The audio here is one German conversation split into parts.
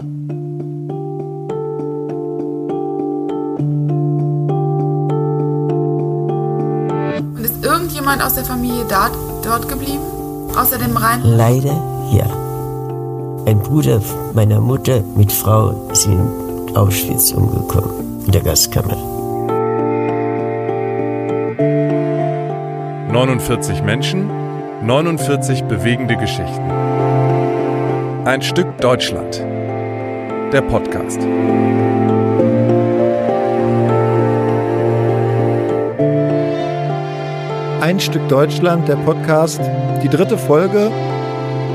Und ist irgendjemand aus der Familie dort, dort geblieben? Außer dem Rhein? Leider ja. Ein Bruder meiner Mutter mit Frau ist in Auschwitz umgekommen, in der Gaskammer. 49 Menschen, 49 bewegende Geschichten. Ein Stück Deutschland. Der Podcast. Ein Stück Deutschland, der Podcast, die dritte Folge.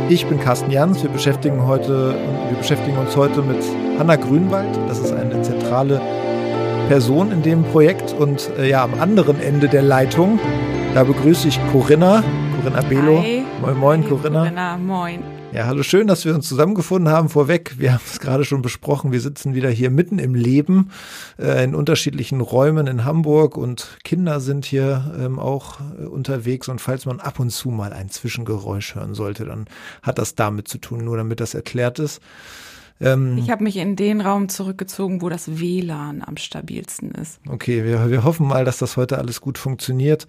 Ich bin Carsten Jans. Wir beschäftigen heute, wir beschäftigen uns heute mit Hanna Grünwald. Das ist eine zentrale Person in dem Projekt und äh, ja, am anderen Ende der Leitung, da begrüße ich Corinna, Corinna Belo. Hi. Moin, moin, Hi, Corinna. Corinna, moin. Ja, hallo, schön, dass wir uns zusammengefunden haben. Vorweg, wir haben es gerade schon besprochen, wir sitzen wieder hier mitten im Leben äh, in unterschiedlichen Räumen in Hamburg und Kinder sind hier ähm, auch äh, unterwegs und falls man ab und zu mal ein Zwischengeräusch hören sollte, dann hat das damit zu tun, nur damit das erklärt ist. Ähm, Ich habe mich in den Raum zurückgezogen, wo das WLAN am stabilsten ist. Okay, wir, wir hoffen mal, dass das heute alles gut funktioniert.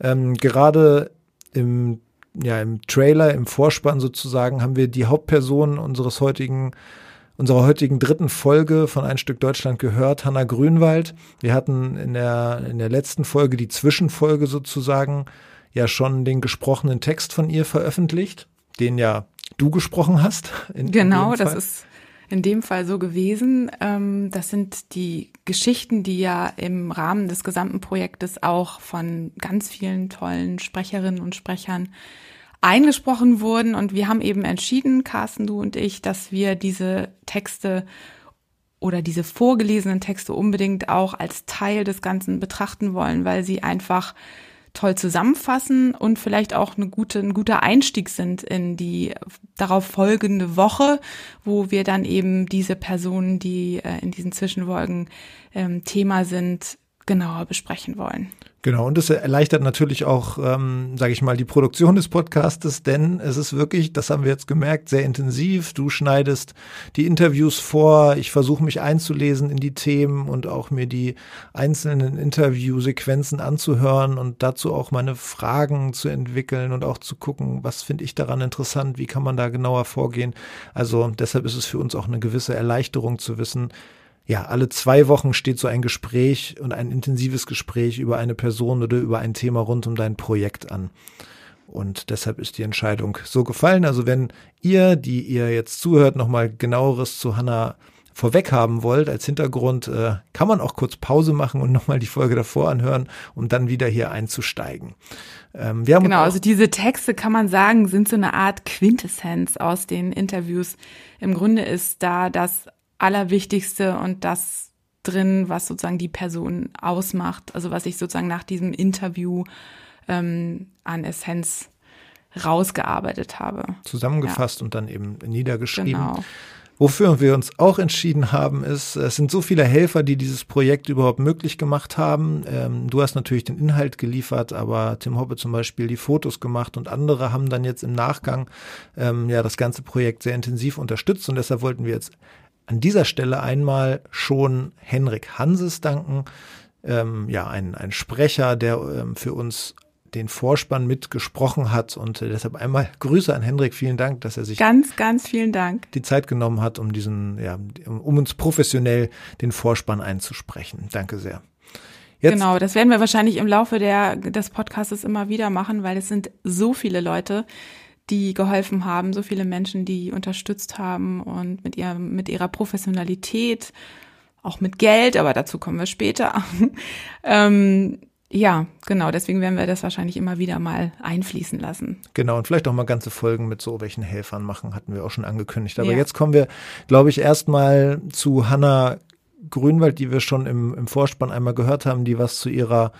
Ähm, gerade im, ja, im Trailer, im Vorspann sozusagen, haben wir die Hauptperson unseres heutigen, unserer heutigen dritten Folge von Ein Stück Deutschland gehört, Hanna Grünwald. Wir hatten in der, in der letzten Folge, die Zwischenfolge sozusagen, ja schon den gesprochenen Text von ihr veröffentlicht, den ja du gesprochen hast. in- in Genau, dem das ist in dem Fall so gewesen. Ähm, das sind die Geschichten, die ja im Rahmen des gesamten Projektes auch von ganz vielen tollen Sprecherinnen und Sprechern eingesprochen wurden. Und wir haben eben entschieden, Carsten, du und ich, dass wir diese Texte oder diese vorgelesenen Texte unbedingt auch als Teil des Ganzen betrachten wollen, weil sie einfach toll zusammenfassen und vielleicht auch eine gute, ein guter Einstieg sind in die darauf folgende Woche, wo wir dann eben diese Personen, die äh, in diesen Zwischenfolgen ähm, Thema sind, genauer besprechen wollen. Genau, und das erleichtert natürlich auch, ähm, sage ich mal, die Produktion des Podcastes, denn es ist wirklich, das haben wir jetzt gemerkt, sehr intensiv. Du schneidest die Interviews vor, ich versuche mich einzulesen in die Themen und auch mir die einzelnen Interviewsequenzen anzuhören und dazu auch meine Fragen zu entwickeln und auch zu gucken, was finde ich daran interessant, wie kann man da genauer vorgehen. Also deshalb ist es für uns auch eine gewisse Erleichterung zu wissen, ja, alle zwei Wochen steht so ein Gespräch und ein intensives Gespräch über eine Person oder über ein Thema rund um dein Projekt an. Und deshalb ist die Entscheidung so gefallen. Also wenn ihr, die ihr jetzt zuhört, nochmal genaueres zu Hannah vorweg haben wollt als Hintergrund, äh, kann man auch kurz Pause machen und nochmal die Folge davor anhören, um dann wieder hier einzusteigen. Ähm, wir haben Genau, also diese Texte kann man sagen, sind so eine Art Quintessenz aus den Interviews. Im Grunde ist da das Allerwichtigste und das drin, was sozusagen die Person ausmacht, also was ich sozusagen nach diesem Interview ähm, an Essenz rausgearbeitet habe. zusammengefasst und dann eben niedergeschrieben. Genau. Wofür wir uns auch entschieden haben, ist, es sind so viele Helfer, die dieses Projekt überhaupt möglich gemacht haben. Ähm, du hast natürlich den Inhalt geliefert, aber Tim Hoppe zum Beispiel die Fotos gemacht und andere haben dann jetzt im Nachgang ähm, ja das ganze Projekt sehr intensiv unterstützt und deshalb wollten wir jetzt an dieser Stelle einmal schon Henrik Hanses danken, ähm, ja ein, ein Sprecher, der ähm, für uns den Vorspann mitgesprochen hat und äh, deshalb einmal Grüße an Henrik, vielen Dank, dass er sich Ganz, ganz vielen Dank. die Zeit genommen hat, um diesen, ja, um, uns professionell den Vorspann einzusprechen. Danke sehr. Jetzt, Genau, das werden wir wahrscheinlich im Laufe der, des Podcasts immer wieder machen, weil es sind so viele Leute, die geholfen haben, so viele Menschen, die unterstützt haben und mit, ihr, mit ihrer Professionalität, auch mit Geld, aber dazu kommen wir später. ähm, ja, genau, deswegen werden wir das wahrscheinlich immer wieder mal einfließen lassen. Genau, und vielleicht auch mal ganze Folgen mit so welchen Helfern machen, hatten wir auch schon angekündigt. Aber Ja. jetzt kommen wir, glaube ich, erstmal zu Hanna Grünwald, die wir schon im, im Vorspann einmal gehört haben, die was zu ihrer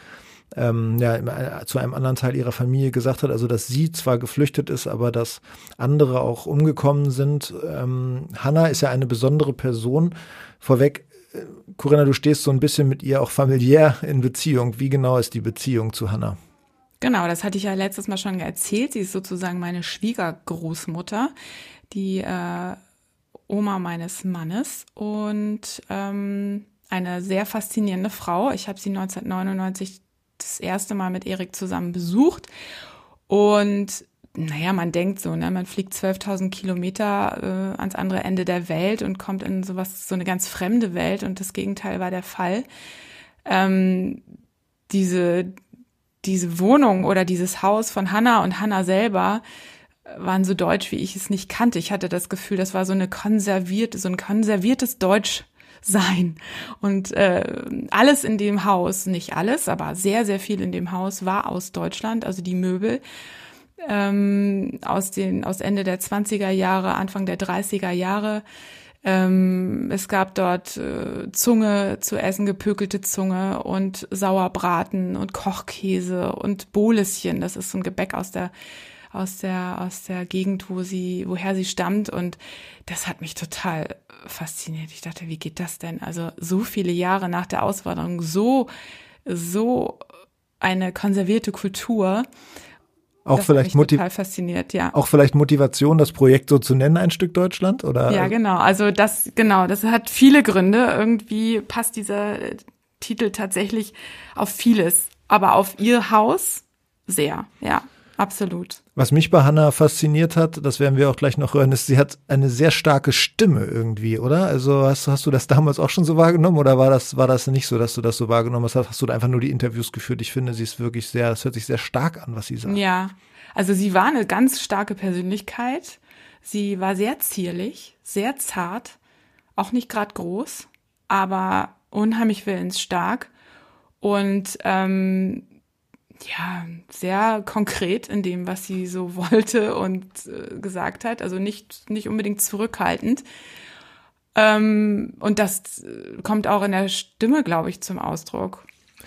ähm, ja, äh, zu einem anderen Teil ihrer Familie gesagt hat, also dass sie zwar geflüchtet ist, aber dass andere auch umgekommen sind. Ähm, Hanna ist ja eine besondere Person. Vorweg, äh, Corinna, du stehst so ein bisschen mit ihr auch familiär in Beziehung. Wie genau ist die Beziehung zu Hanna? Genau, das hatte ich ja letztes Mal schon erzählt. Sie ist sozusagen meine Schwiegergroßmutter, die äh, Oma meines Mannes und ähm, eine sehr faszinierende Frau. Ich habe sie 1999 das erste Mal mit Erik zusammen besucht und naja, man denkt so, ne, man fliegt 12.000 Kilometer äh, ans andere Ende der Welt und kommt in sowas, so eine ganz fremde Welt und das Gegenteil war der Fall. Ähm, diese, diese Wohnung oder dieses Haus von Hannah und Hannah selber waren so deutsch, wie ich es nicht kannte. Ich hatte das Gefühl, das war so eine konservierte, so ein konserviertes Deutsch sein. Und äh, alles in dem Haus, nicht alles, aber sehr, sehr viel in dem Haus war aus Deutschland, also die Möbel ähm, aus den aus Ende der 20er Jahre, Anfang der 30er Jahre. Ähm, es gab dort äh, Zunge zu essen, gepökelte Zunge und Sauerbraten und Kochkäse und Boleschen. Das ist so ein Gebäck aus der aus der aus der Gegend, wo sie woher sie stammt und das hat mich total fasziniert. Ich dachte, wie geht das denn? Also so viele Jahre nach der Auswanderung so so eine konservierte Kultur auch das vielleicht total fasziniert, ja. Auch vielleicht Motivation, das Projekt so zu nennen, ein Stück Deutschland, oder? Ja, genau. Also das, genau, das hat viele Gründe. Irgendwie passt dieser Titel tatsächlich auf vieles, aber auf ihr Haus sehr, ja. Absolut. Was mich bei Hannah fasziniert hat, das werden wir auch gleich noch hören, ist, sie hat eine sehr starke Stimme irgendwie, oder? Also hast, hast du das damals auch schon so wahrgenommen oder war das, war das nicht so, dass du das so wahrgenommen hast? Hast du da einfach nur die Interviews geführt? Ich finde, sie ist wirklich sehr, es hört sich sehr stark an, was sie sagt. Ja, also sie war eine ganz starke Persönlichkeit. Sie war sehr zierlich, sehr zart, auch nicht gerade groß, aber unheimlich willensstark. Und ähm, ja, sehr konkret in dem, was sie so wollte und äh, gesagt hat. Also nicht, nicht unbedingt zurückhaltend. Ähm, und das äh, kommt auch in der Stimme, glaube ich, zum Ausdruck.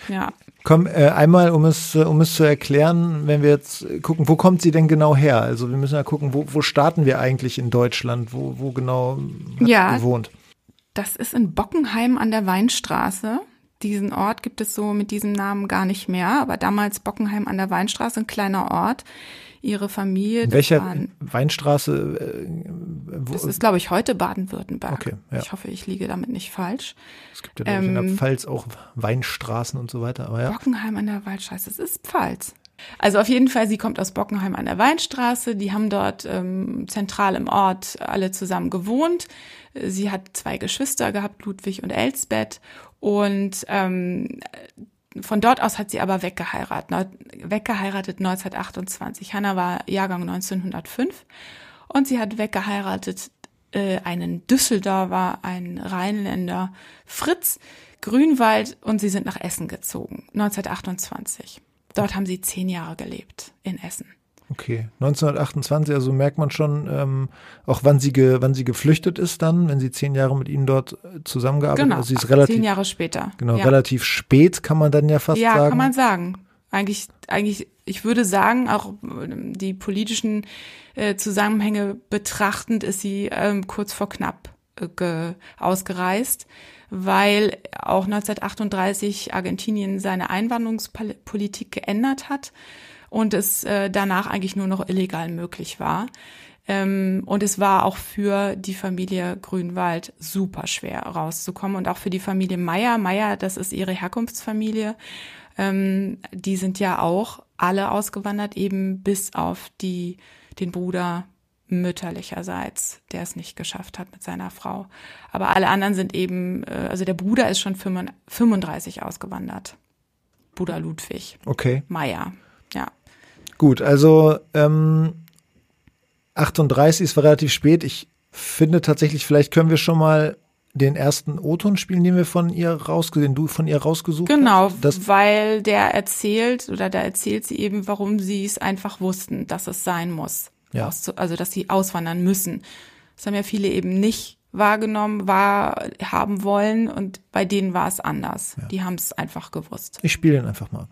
Ja. Komm, äh, einmal, um es, um es zu erklären, wenn wir jetzt gucken, wo kommt sie denn genau her? Also wir müssen ja gucken, wo, wo starten wir eigentlich in Deutschland? Wo, wo genau hat ja, sie gewohnt? Das ist in Bockenheim an der Weinstraße diesen Ort gibt es so mit diesem Namen gar nicht mehr, aber damals Bockenheim an der Weinstraße, ein kleiner Ort. Ihre Familie. In welcher waren, Weinstraße? Äh, wo, das ist, glaube ich, heute Baden-Württemberg. Okay, ja. Ich hoffe, ich liege damit nicht falsch. Es gibt ja, ähm, in der ähm, Pfalz auch Weinstraßen und so weiter. Aber ja. Bockenheim an der Weinstraße, das ist Pfalz. Also auf jeden Fall, sie kommt aus Bockenheim an der Weinstraße. Die haben dort ähm, zentral im Ort alle zusammen gewohnt. Sie hat zwei Geschwister gehabt, Ludwig und Elsbeth. Und ähm, von dort aus hat sie aber weggeheiratet, weggeheiratet 1928. Hanna war Jahrgang 1905 und sie hat weggeheiratet äh, einen Düsseldorfer, einen Rheinländer, Fritz Grünwald und sie sind nach Essen gezogen, 1928. Dort haben sie zehn Jahre gelebt in Essen. Okay, 1928, also merkt man schon, ähm, auch wann sie, ge, wann sie geflüchtet ist dann, wenn sie zehn Jahre mit ihnen dort äh, zusammengearbeitet hat. Genau, also sie ist relativ, zehn Jahre später. Genau, ja. relativ spät kann man dann ja fast ja, sagen. Ja, kann man sagen. Eigentlich, eigentlich, ich würde sagen, auch ähm, die politischen äh, Zusammenhänge betrachtend ist sie ähm, kurz vor knapp äh, ausgereist weil auch 1938 Argentinien seine Einwanderungspolitik geändert hat und es äh, danach eigentlich nur noch illegal möglich war. Ähm, und es war auch für die Familie Grünwald super schwer rauszukommen und auch für die Familie Meier. Meier, das ist ihre Herkunftsfamilie. Ähm, die sind ja auch alle ausgewandert, eben bis auf die, den Bruder mütterlicherseits, der es nicht geschafft hat mit seiner Frau. Aber alle anderen sind eben, äh, also der Bruder ist schon 35 ausgewandert. Bruder Ludwig. Okay. Meier. Gut, also ähm, 38 ist relativ spät. Ich finde tatsächlich, vielleicht können wir schon mal den ersten O-Ton spielen, den wir von ihr rausgesehen, den du von ihr rausgesucht genau, hast. Genau, weil der erzählt oder da erzählt sie eben, warum sie es einfach wussten, dass es sein muss. Ja. Also dass sie auswandern müssen. Das haben ja viele eben nicht wahrgenommen, wahr haben wollen und bei denen war es anders. Ja. Die haben es einfach gewusst. Ich spiele den einfach mal.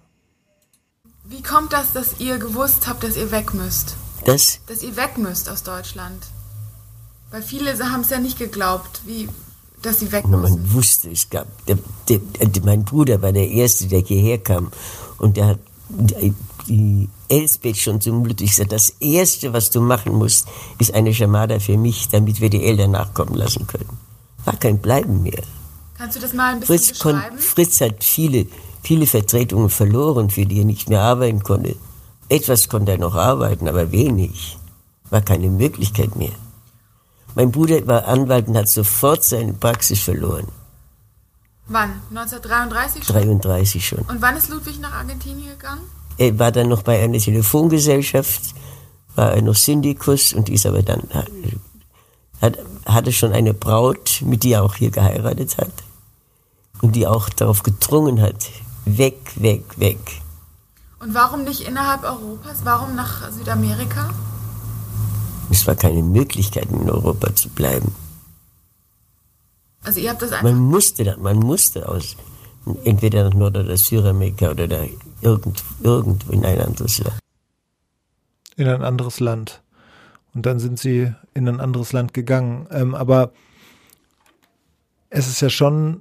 Wie kommt das, dass ihr gewusst habt, dass ihr weg müsst? Das? Dass ihr weg müsst aus Deutschland? Weil viele haben es ja nicht geglaubt, wie, dass sie weg müssen. Man wusste, es gab. Der, der, der, mein Bruder war der Erste, der hierher kam. Und der hat die Elsbeth schon zum Ludwig sagt, das Erste, was du machen musst, ist eine Schamada für mich, damit wir die Eltern nachkommen lassen können. War kein Bleiben mehr. Kannst du das mal ein bisschen Fritz, beschreiben? Fritz hat viele, viele Vertretungen verloren, für die er nicht mehr arbeiten konnte. Etwas konnte er noch arbeiten, aber wenig. War keine Möglichkeit mehr. Mein Bruder war Anwalt und hat sofort seine Praxis verloren. Wann? 1933 schon? 33 schon. Und wann ist Ludwig nach Argentinien gegangen? Er war dann noch bei einer Telefongesellschaft, war er noch Syndikus und ist aber dann, hat, hatte schon eine Braut, mit die er auch hier geheiratet hat. Und die auch darauf gedrungen hat, weg, weg, weg. Und warum nicht innerhalb Europas? Warum nach Südamerika? Es war keine Möglichkeit, in Europa zu bleiben. Also ihr habt das einfach. Man musste, da- man musste aus, entweder nach Nord- oder Südamerika oder da irgend, irgendwo in ein anderes Land. in ein anderes Land. Und dann sind sie in ein anderes Land gegangen. Ähm, aber es ist ja schon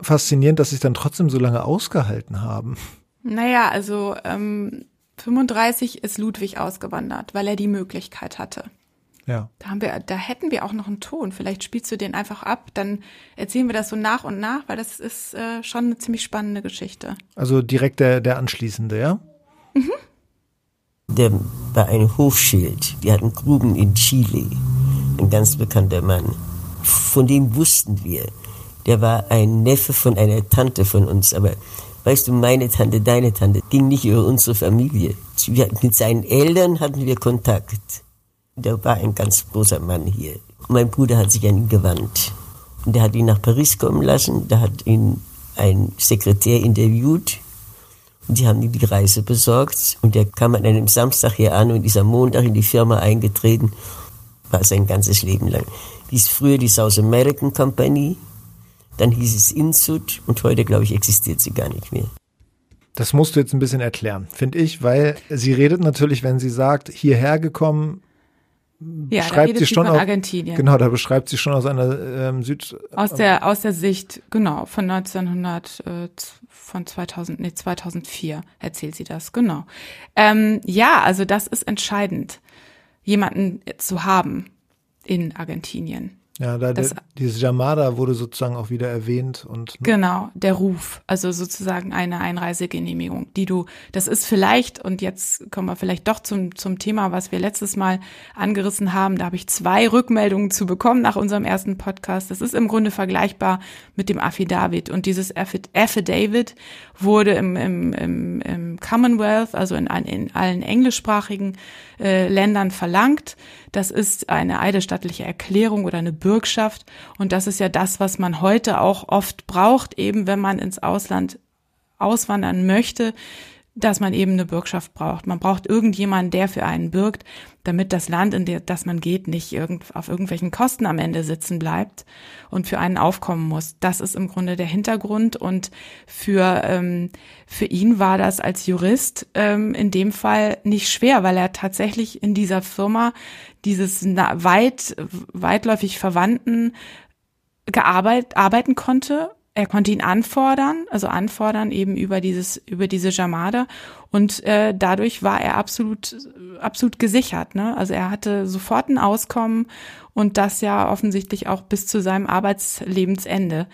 faszinierend, dass sie es dann trotzdem so lange ausgehalten haben. Naja, also ähm, 35 ist Ludwig ausgewandert, weil er die Möglichkeit hatte. Ja. Da haben wir, da hätten wir auch noch einen Ton. Vielleicht spielst du den einfach ab, dann erzählen wir das so nach und nach, weil das ist äh, schon eine ziemlich spannende Geschichte. Also direkt der, der anschließende, ja? Der war ein Hofschild. Die hatten Gruben in Chile. Ein ganz bekannter Mann. Von dem wussten wir. Der war ein Neffe von einer Tante von uns. Aber weißt du, meine Tante, deine Tante, ging nicht über unsere Familie. Mit seinen Eltern hatten wir Kontakt. Der war ein ganz großer Mann hier. Mein Bruder hat sich an ihn gewandt. Und der hat ihn nach Paris kommen lassen. Da hat ihn ein Sekretär interviewt. Und die haben ihm die Reise besorgt und er kam an einem Samstag hier an und ist am Montag in die Firma eingetreten, war sein ganzes Leben lang. Die ist früher die South American Company, dann hieß es Insud und heute, glaube ich, existiert sie gar nicht mehr. Das musst du jetzt ein bisschen erklären, finde ich, weil sie redet natürlich, wenn sie sagt, hierher gekommen, Ja, da schreibt redet sie schon auch, Argentinien. Genau, da beschreibt sie schon aus einer ähm, Süd. Aus der, aus der Sicht, genau, von 1900, äh, von 2000, nee, 2004 erzählt sie das, genau. Ähm, ja, also das ist entscheidend, jemanden zu haben in Argentinien. Ja, da Das- der, dieses Jamada wurde sozusagen auch wieder erwähnt und Genau, der Ruf, also sozusagen eine Einreisegenehmigung, die du, das ist vielleicht, und jetzt kommen wir vielleicht doch zum, zum Thema, was wir letztes Mal angerissen haben, da habe ich zwei Rückmeldungen zu bekommen nach unserem ersten Podcast. Das ist im Grunde vergleichbar mit dem Affidavit. Und dieses Affi- Affidavit wurde im, im, im, im Commonwealth, also in, allen- in allen englischsprachigen äh, Ländern verlangt. Das ist eine eidesstattliche Erklärung oder eine Bürgschaft. Und das ist ja das, was man heute auch oft braucht, eben wenn man ins Ausland auswandern möchte, dass man eben eine Bürgschaft braucht. Man braucht irgendjemanden, der für einen bürgt, damit das Land, in der, das man geht, nicht irgend, auf irgendwelchen Kosten am Ende sitzen bleibt und für einen aufkommen muss. Das ist im Grunde der Hintergrund und für, ähm, für ihn war das als Jurist ähm, in dem Fall nicht schwer, weil er tatsächlich in dieser Firma dieses weit, weitläufig Verwandten gearbeitet, arbeiten konnte. Er konnte ihn anfordern, also anfordern eben über dieses, über diese Jamada und äh, dadurch war er absolut, absolut gesichert. Ne? Also er hatte sofort ein Auskommen und das ja offensichtlich auch bis zu seinem Arbeitslebensende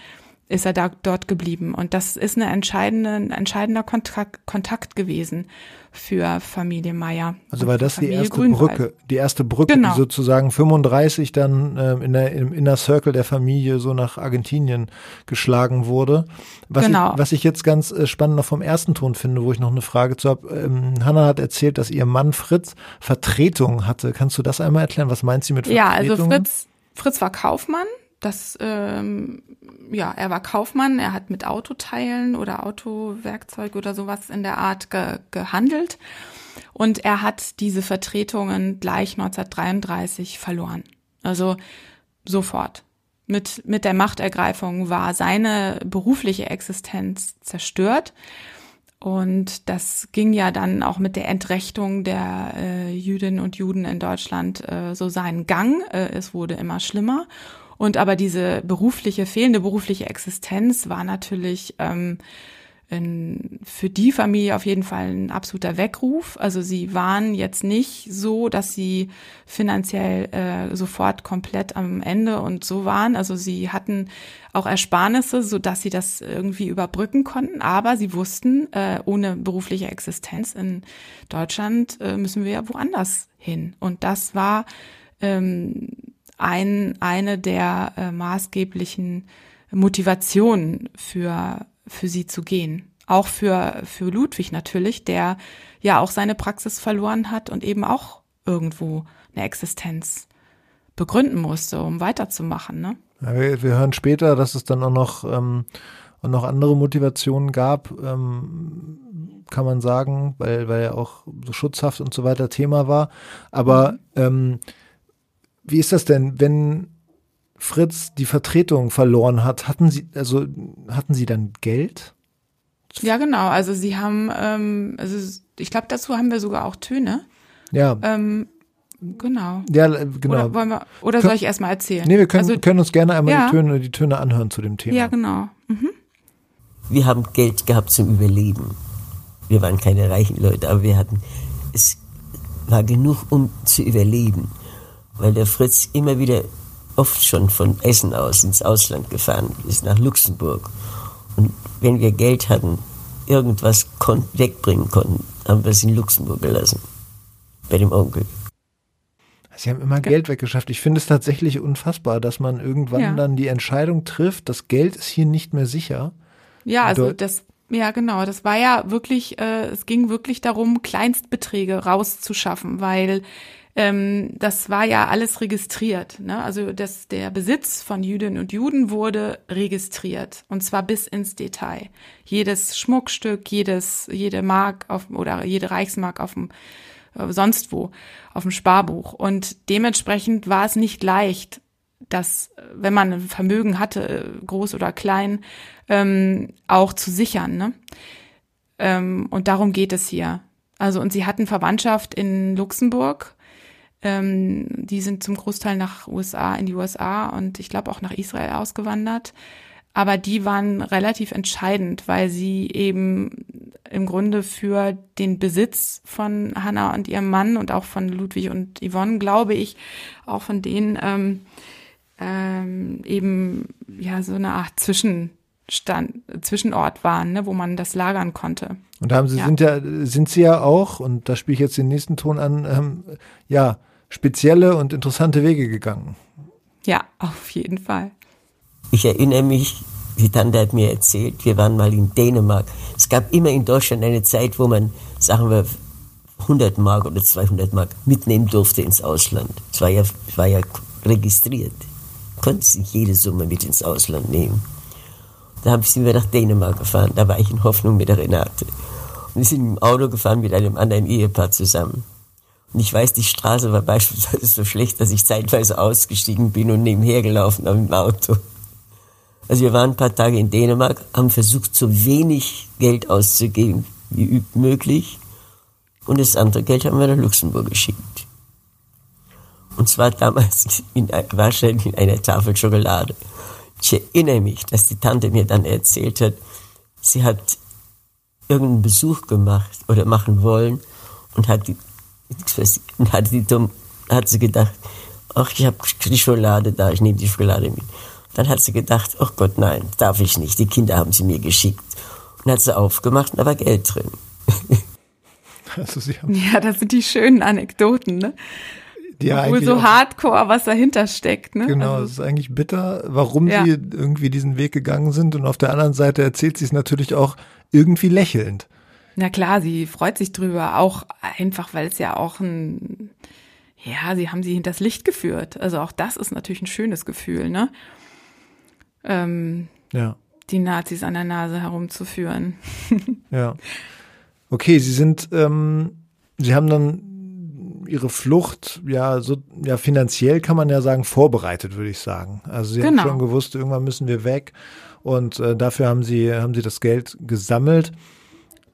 ist er da dort geblieben und das ist eine entscheidende, ein entscheidender Kontakt, Kontakt gewesen für Familie Meyer. Also war das die erste Grünwald. Brücke, die erste Brücke, Genau. die sozusagen 35 dann ähm, in der, im Inner Circle der Familie so nach Argentinien geschlagen wurde. Was, Genau. ich, was ich jetzt ganz äh, spannend noch vom ersten Ton finde, wo ich noch eine Frage zu habe. Ähm, Hanna hat erzählt, dass ihr Mann Fritz Vertretung hatte. Kannst du das einmal erklären? Was meint sie mit Ja, Vertretung? also Fritz, Fritz war Kaufmann. Das, ähm, ja, er war Kaufmann. Er hat mit Autoteilen oder Autowerkzeug oder sowas in der Art ge gehandelt. Und er hat diese Vertretungen gleich 1933 verloren. Also sofort. Mit, mit der Machtergreifung war seine berufliche Existenz zerstört. Und das ging ja dann auch mit der Entrechtung der äh, Jüdinnen und Juden in Deutschland äh, so seinen Gang. Äh, es wurde immer schlimmer. Und aber diese berufliche, fehlende berufliche Existenz war natürlich ähm, in, für die Familie auf jeden Fall ein absoluter Weckruf. Also sie waren jetzt nicht so, dass sie finanziell äh, sofort komplett am Ende und so waren. Also sie hatten auch Ersparnisse, so dass sie das irgendwie überbrücken konnten. Aber sie wussten, äh, ohne berufliche Existenz in Deutschland äh, müssen wir ja woanders hin. Und das war ähm, ein, eine der äh, maßgeblichen Motivationen für für sie zu gehen. Auch für, für Ludwig natürlich, der ja auch seine Praxis verloren hat und eben auch irgendwo eine Existenz begründen musste, um weiterzumachen. Ne? Ja, wir, wir, hören später, dass es dann auch noch, ähm, auch noch andere Motivationen gab, ähm, kann man sagen, weil, weil ja auch so Schutzhaft und so weiter Thema war. Aber mhm. ähm, wie ist das denn, wenn Fritz die Vertretung verloren hat, hatten Sie, also hatten Sie dann Geld? Ja, genau. Also Sie haben, ähm, also ich glaube, dazu haben wir sogar auch Töne. Ja. Ähm, genau. Ja, genau. Oder, wollen wir, oder Kön soll ich erstmal erzählen? Nee, wir können, also, können uns gerne einmal ja. die, Töne, die Töne anhören zu dem Thema. Ja, genau. Mhm. Wir haben Geld gehabt zum Überleben. Wir waren keine reichen Leute, aber wir hatten, es war genug, um zu überleben. Weil der Fritz immer wieder oft schon von Essen aus ins Ausland gefahren ist, nach Luxemburg. Und wenn wir Geld hatten, irgendwas kon wegbringen konnten, haben wir es in Luxemburg gelassen. Bei dem Onkel. Sie haben immer Geld weggeschafft. Ich finde es tatsächlich unfassbar, dass man irgendwann ja. dann die Entscheidung trifft, das Geld ist hier nicht mehr sicher. Ja, also das, ja genau, das war ja wirklich, äh, es ging wirklich darum, Kleinstbeträge rauszuschaffen, weil ähm, das war ja alles registriert. Ne? Also das, der Besitz von Jüdinnen und Juden wurde registriert und zwar bis ins Detail. Jedes Schmuckstück, jedes, jede Mark auf, oder jede Reichsmark auf dem äh, sonst wo auf dem Sparbuch. Und dementsprechend war es nicht leicht, dass, wenn man ein Vermögen hatte, äh, groß oder klein, ähm, auch zu sichern. Ne? Ähm, und darum geht es hier. Also, und sie hatten Verwandtschaft in Luxemburg ähm, die sind zum Großteil nach USA, in die USA und ich glaube auch nach Israel ausgewandert. Aber die waren relativ entscheidend, weil sie eben im Grunde für den Besitz von Hannah und ihrem Mann und auch von Ludwig und Yvonne, glaube ich, auch von denen ähm, ähm, eben ja so eine Art Zwischenstand, Zwischenort waren, ne, wo man das lagern konnte. Und da haben sie ja. sind ja sind sie ja auch und da spiele ich jetzt den nächsten Ton an, ähm, ja spezielle und interessante Wege gegangen. Ja, auf jeden Fall. Ich erinnere mich, die Tante hat mir erzählt, wir waren mal in Dänemark. Es gab immer in Deutschland eine Zeit, wo man, sagen wir, 100 Mark oder 200 Mark mitnehmen durfte ins Ausland. Es war ja, war ja registriert. Konnte sich jede Summe mit ins Ausland nehmen. Da sind wir nach Dänemark gefahren. Da war ich in Hoffnung mit der Renate. Und wir sind im Auto gefahren mit einem anderen Ehepaar zusammen. Ich weiß, die Straße war beispielsweise so schlecht, dass ich zeitweise ausgestiegen bin und nebenher gelaufen habe im Auto. Also wir waren ein paar Tage in Dänemark, haben versucht, so wenig Geld auszugeben wie möglich. Und das andere Geld haben wir nach Luxemburg geschickt. Und zwar damals in, wahrscheinlich in einer Tafel Schokolade. Ich erinnere mich, dass die Tante mir dann erzählt hat, sie hat irgendeinen Besuch gemacht oder machen wollen und hat die und hat, die, hat sie gedacht, ach, ich habe die Schokolade da, ich nehme die Schokolade mit. Dann hat sie gedacht, ach Gott, nein, darf ich nicht, die Kinder haben sie mir geschickt. Und hat sie aufgemacht und da war Geld drin. Also sie haben ja, das sind die schönen Anekdoten, ne? Ja, Obwohl so hardcore, was dahinter steckt. Ne? Genau, also, es ist eigentlich bitter, warum ja. sie irgendwie diesen Weg gegangen sind. Und auf der anderen Seite erzählt sie es natürlich auch irgendwie lächelnd. Na klar, sie freut sich drüber, auch einfach, weil es ja auch ein, ja, sie haben sie hinters Licht geführt. Also auch das ist natürlich ein schönes Gefühl, ne? Ähm, ja. Die Nazis an der Nase herumzuführen. ja. Okay, sie sind, ähm, sie haben dann ihre Flucht, ja, so, ja, finanziell kann man ja sagen, vorbereitet, würde ich sagen. Also sie genau. haben schon gewusst, irgendwann müssen wir weg. Und äh, dafür haben sie, haben sie das Geld gesammelt.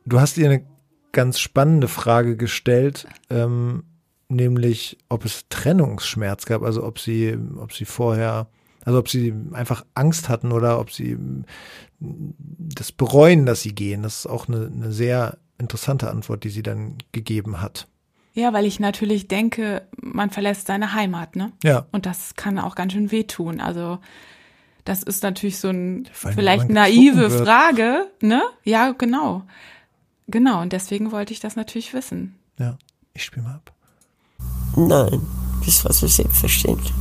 Du hast ihr eine ganz spannende Frage gestellt, ähm, nämlich ob es Trennungsschmerz gab, also ob sie, ob sie vorher, Also ob sie einfach Angst hatten oder ob sie das bereuen, dass sie gehen. Das ist auch eine, eine sehr interessante Antwort, die sie dann gegeben hat. Ja, weil ich natürlich denke, man verlässt seine Heimat, ne? Ja. Und das kann auch ganz schön wehtun. Also das ist natürlich so ein vielleicht naive. Frage, ne? Ja, genau. Genau, und deswegen wollte ich das natürlich wissen. Ja, ich spiele mal ab. Nein, das war so selbstverständlich.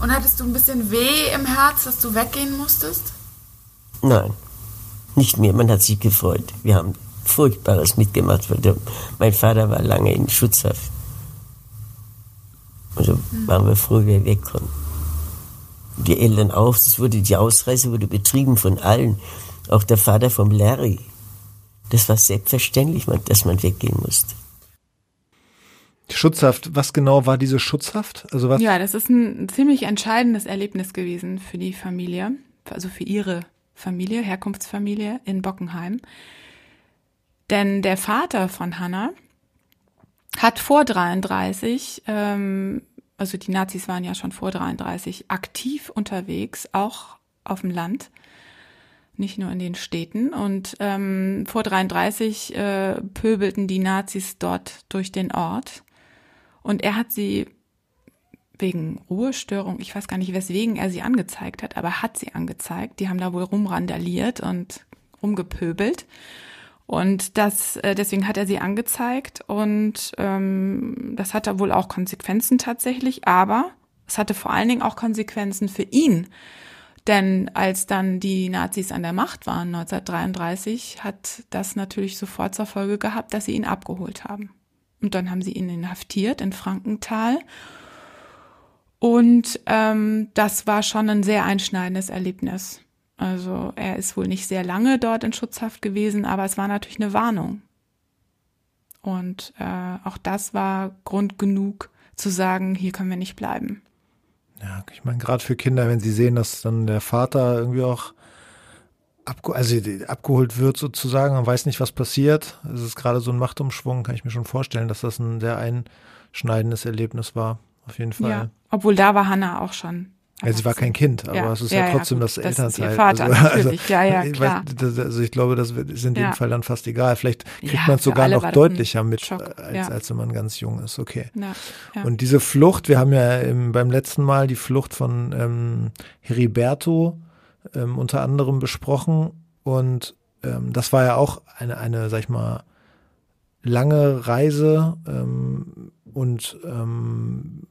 Und hattest du ein bisschen weh im Herz, dass du weggehen musstest? Nein, nicht mehr. Man hat sich gefreut. Wir haben Furchtbares mitgemacht. weil der- Mein Vater war lange in Schutzhaft. Also waren wir froh, wir wegkommen. Die Eltern auch. Das wurde, die Ausreise wurde betrieben von allen. Auch der Vater vom Larry. Das war selbstverständlich, dass man weggehen musste. Schutzhaft, was genau war diese Schutzhaft? Also was? Ja, das ist ein ziemlich entscheidendes Erlebnis gewesen für die Familie, also für ihre Familie, Herkunftsfamilie in Bockenheim. Denn der Vater von Hannah hat vor 33, ähm, also die Nazis waren ja schon vor 33 aktiv unterwegs, auch auf dem Land, nicht nur in den Städten. Und ähm, vor 33 äh, pöbelten die Nazis dort durch den Ort. Und er hat sie wegen Ruhestörung, ich weiß gar nicht, weswegen er sie angezeigt hat, aber er hat sie angezeigt. Die haben da wohl rumrandaliert und rumgepöbelt. Und das, äh, deswegen hat er sie angezeigt und ähm, das hatte wohl auch Konsequenzen tatsächlich, aber es hatte vor allen Dingen auch Konsequenzen für ihn. Denn als dann die Nazis an der Macht waren, 1933, hat das natürlich sofort zur Folge gehabt, dass sie ihn abgeholt haben. Und dann haben sie ihn inhaftiert in Frankenthal. Und ähm, das war schon ein sehr einschneidendes Erlebnis. Also er ist wohl nicht sehr lange dort in Schutzhaft gewesen, aber es war natürlich eine Warnung. Und äh, auch das war Grund genug zu sagen, hier können wir nicht bleiben. Ja, ich meine, gerade für Kinder, wenn sie sehen, dass dann der Vater irgendwie auch abge also abgeholt wird sozusagen und weiß nicht, was passiert. Es ist gerade so ein Machtumschwung, kann ich mir schon vorstellen, dass das ein sehr einschneidendes Erlebnis war. Auf jeden Fall. Ja, obwohl da war Hannah auch schon. Ja, sie war kein Kind, aber Ja, es ist ja, ja, ja, trotzdem gut, das das ist Elternteil. ihr Vater, natürlich. Ja, ja, ich klar. Weiß, also ich glaube, das ist in dem Ja. Fall dann fast egal. Vielleicht kriegt Ja, man es sogar noch deutlicher mit, Schock, als, ja. als wenn man ganz jung ist. Okay. Ja, ja. Und diese Flucht, wir haben ja im, beim letzten Mal die Flucht von ähm, Heriberto ähm, unter anderem besprochen. Und ähm, das war ja auch eine, eine, sag ich mal, lange Reise ähm, und ähm,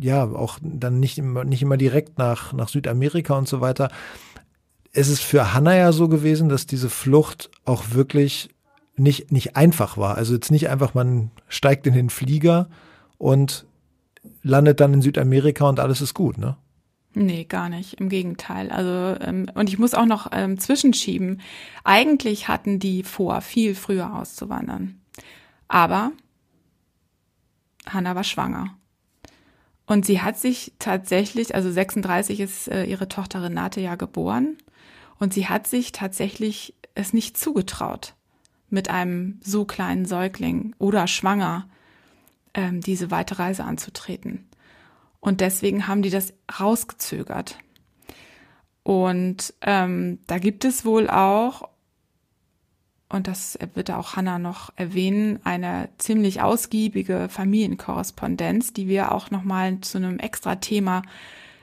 ja, auch dann nicht immer, nicht immer direkt nach, nach Südamerika und so weiter. Es ist für Hannah ja so gewesen, dass diese Flucht auch wirklich nicht, nicht einfach war. Also jetzt nicht einfach, man steigt in den Flieger und landet dann in Südamerika und alles ist gut, ne? Nee, gar nicht. Im Gegenteil. Also, ähm, und ich muss auch noch ähm, zwischenschieben. Eigentlich hatten die vor, viel früher auszuwandern. Aber Hanna war schwanger. Und sie hat sich tatsächlich, also 36 ist äh, ihre Tochter Renate ja geboren. Und sie hat sich tatsächlich es nicht zugetraut, mit einem so kleinen Säugling oder schwanger ähm, diese weite Reise anzutreten. Und deswegen haben die das rausgezögert. Und ähm, da gibt es wohl auch, und das wird auch Hannah noch erwähnen, eine ziemlich ausgiebige Familienkorrespondenz, die wir auch nochmal zu einem extra Thema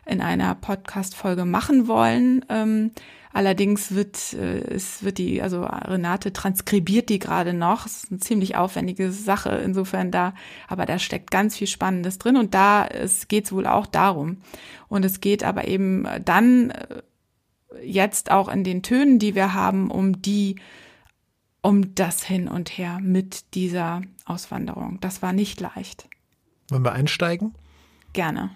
in einer Podcast-Folge machen wollen. Ähm, allerdings wird äh, es wird die, also Renate transkribiert die gerade noch. Es ist eine ziemlich aufwendige Sache insofern da, aber da steckt ganz viel Spannendes drin und da es geht wohl auch darum. Und es geht aber eben dann äh, jetzt auch in den Tönen, die wir haben, um die um das hin und her mit dieser Auswanderung. Das war nicht leicht. Wollen wir einsteigen? Gerne.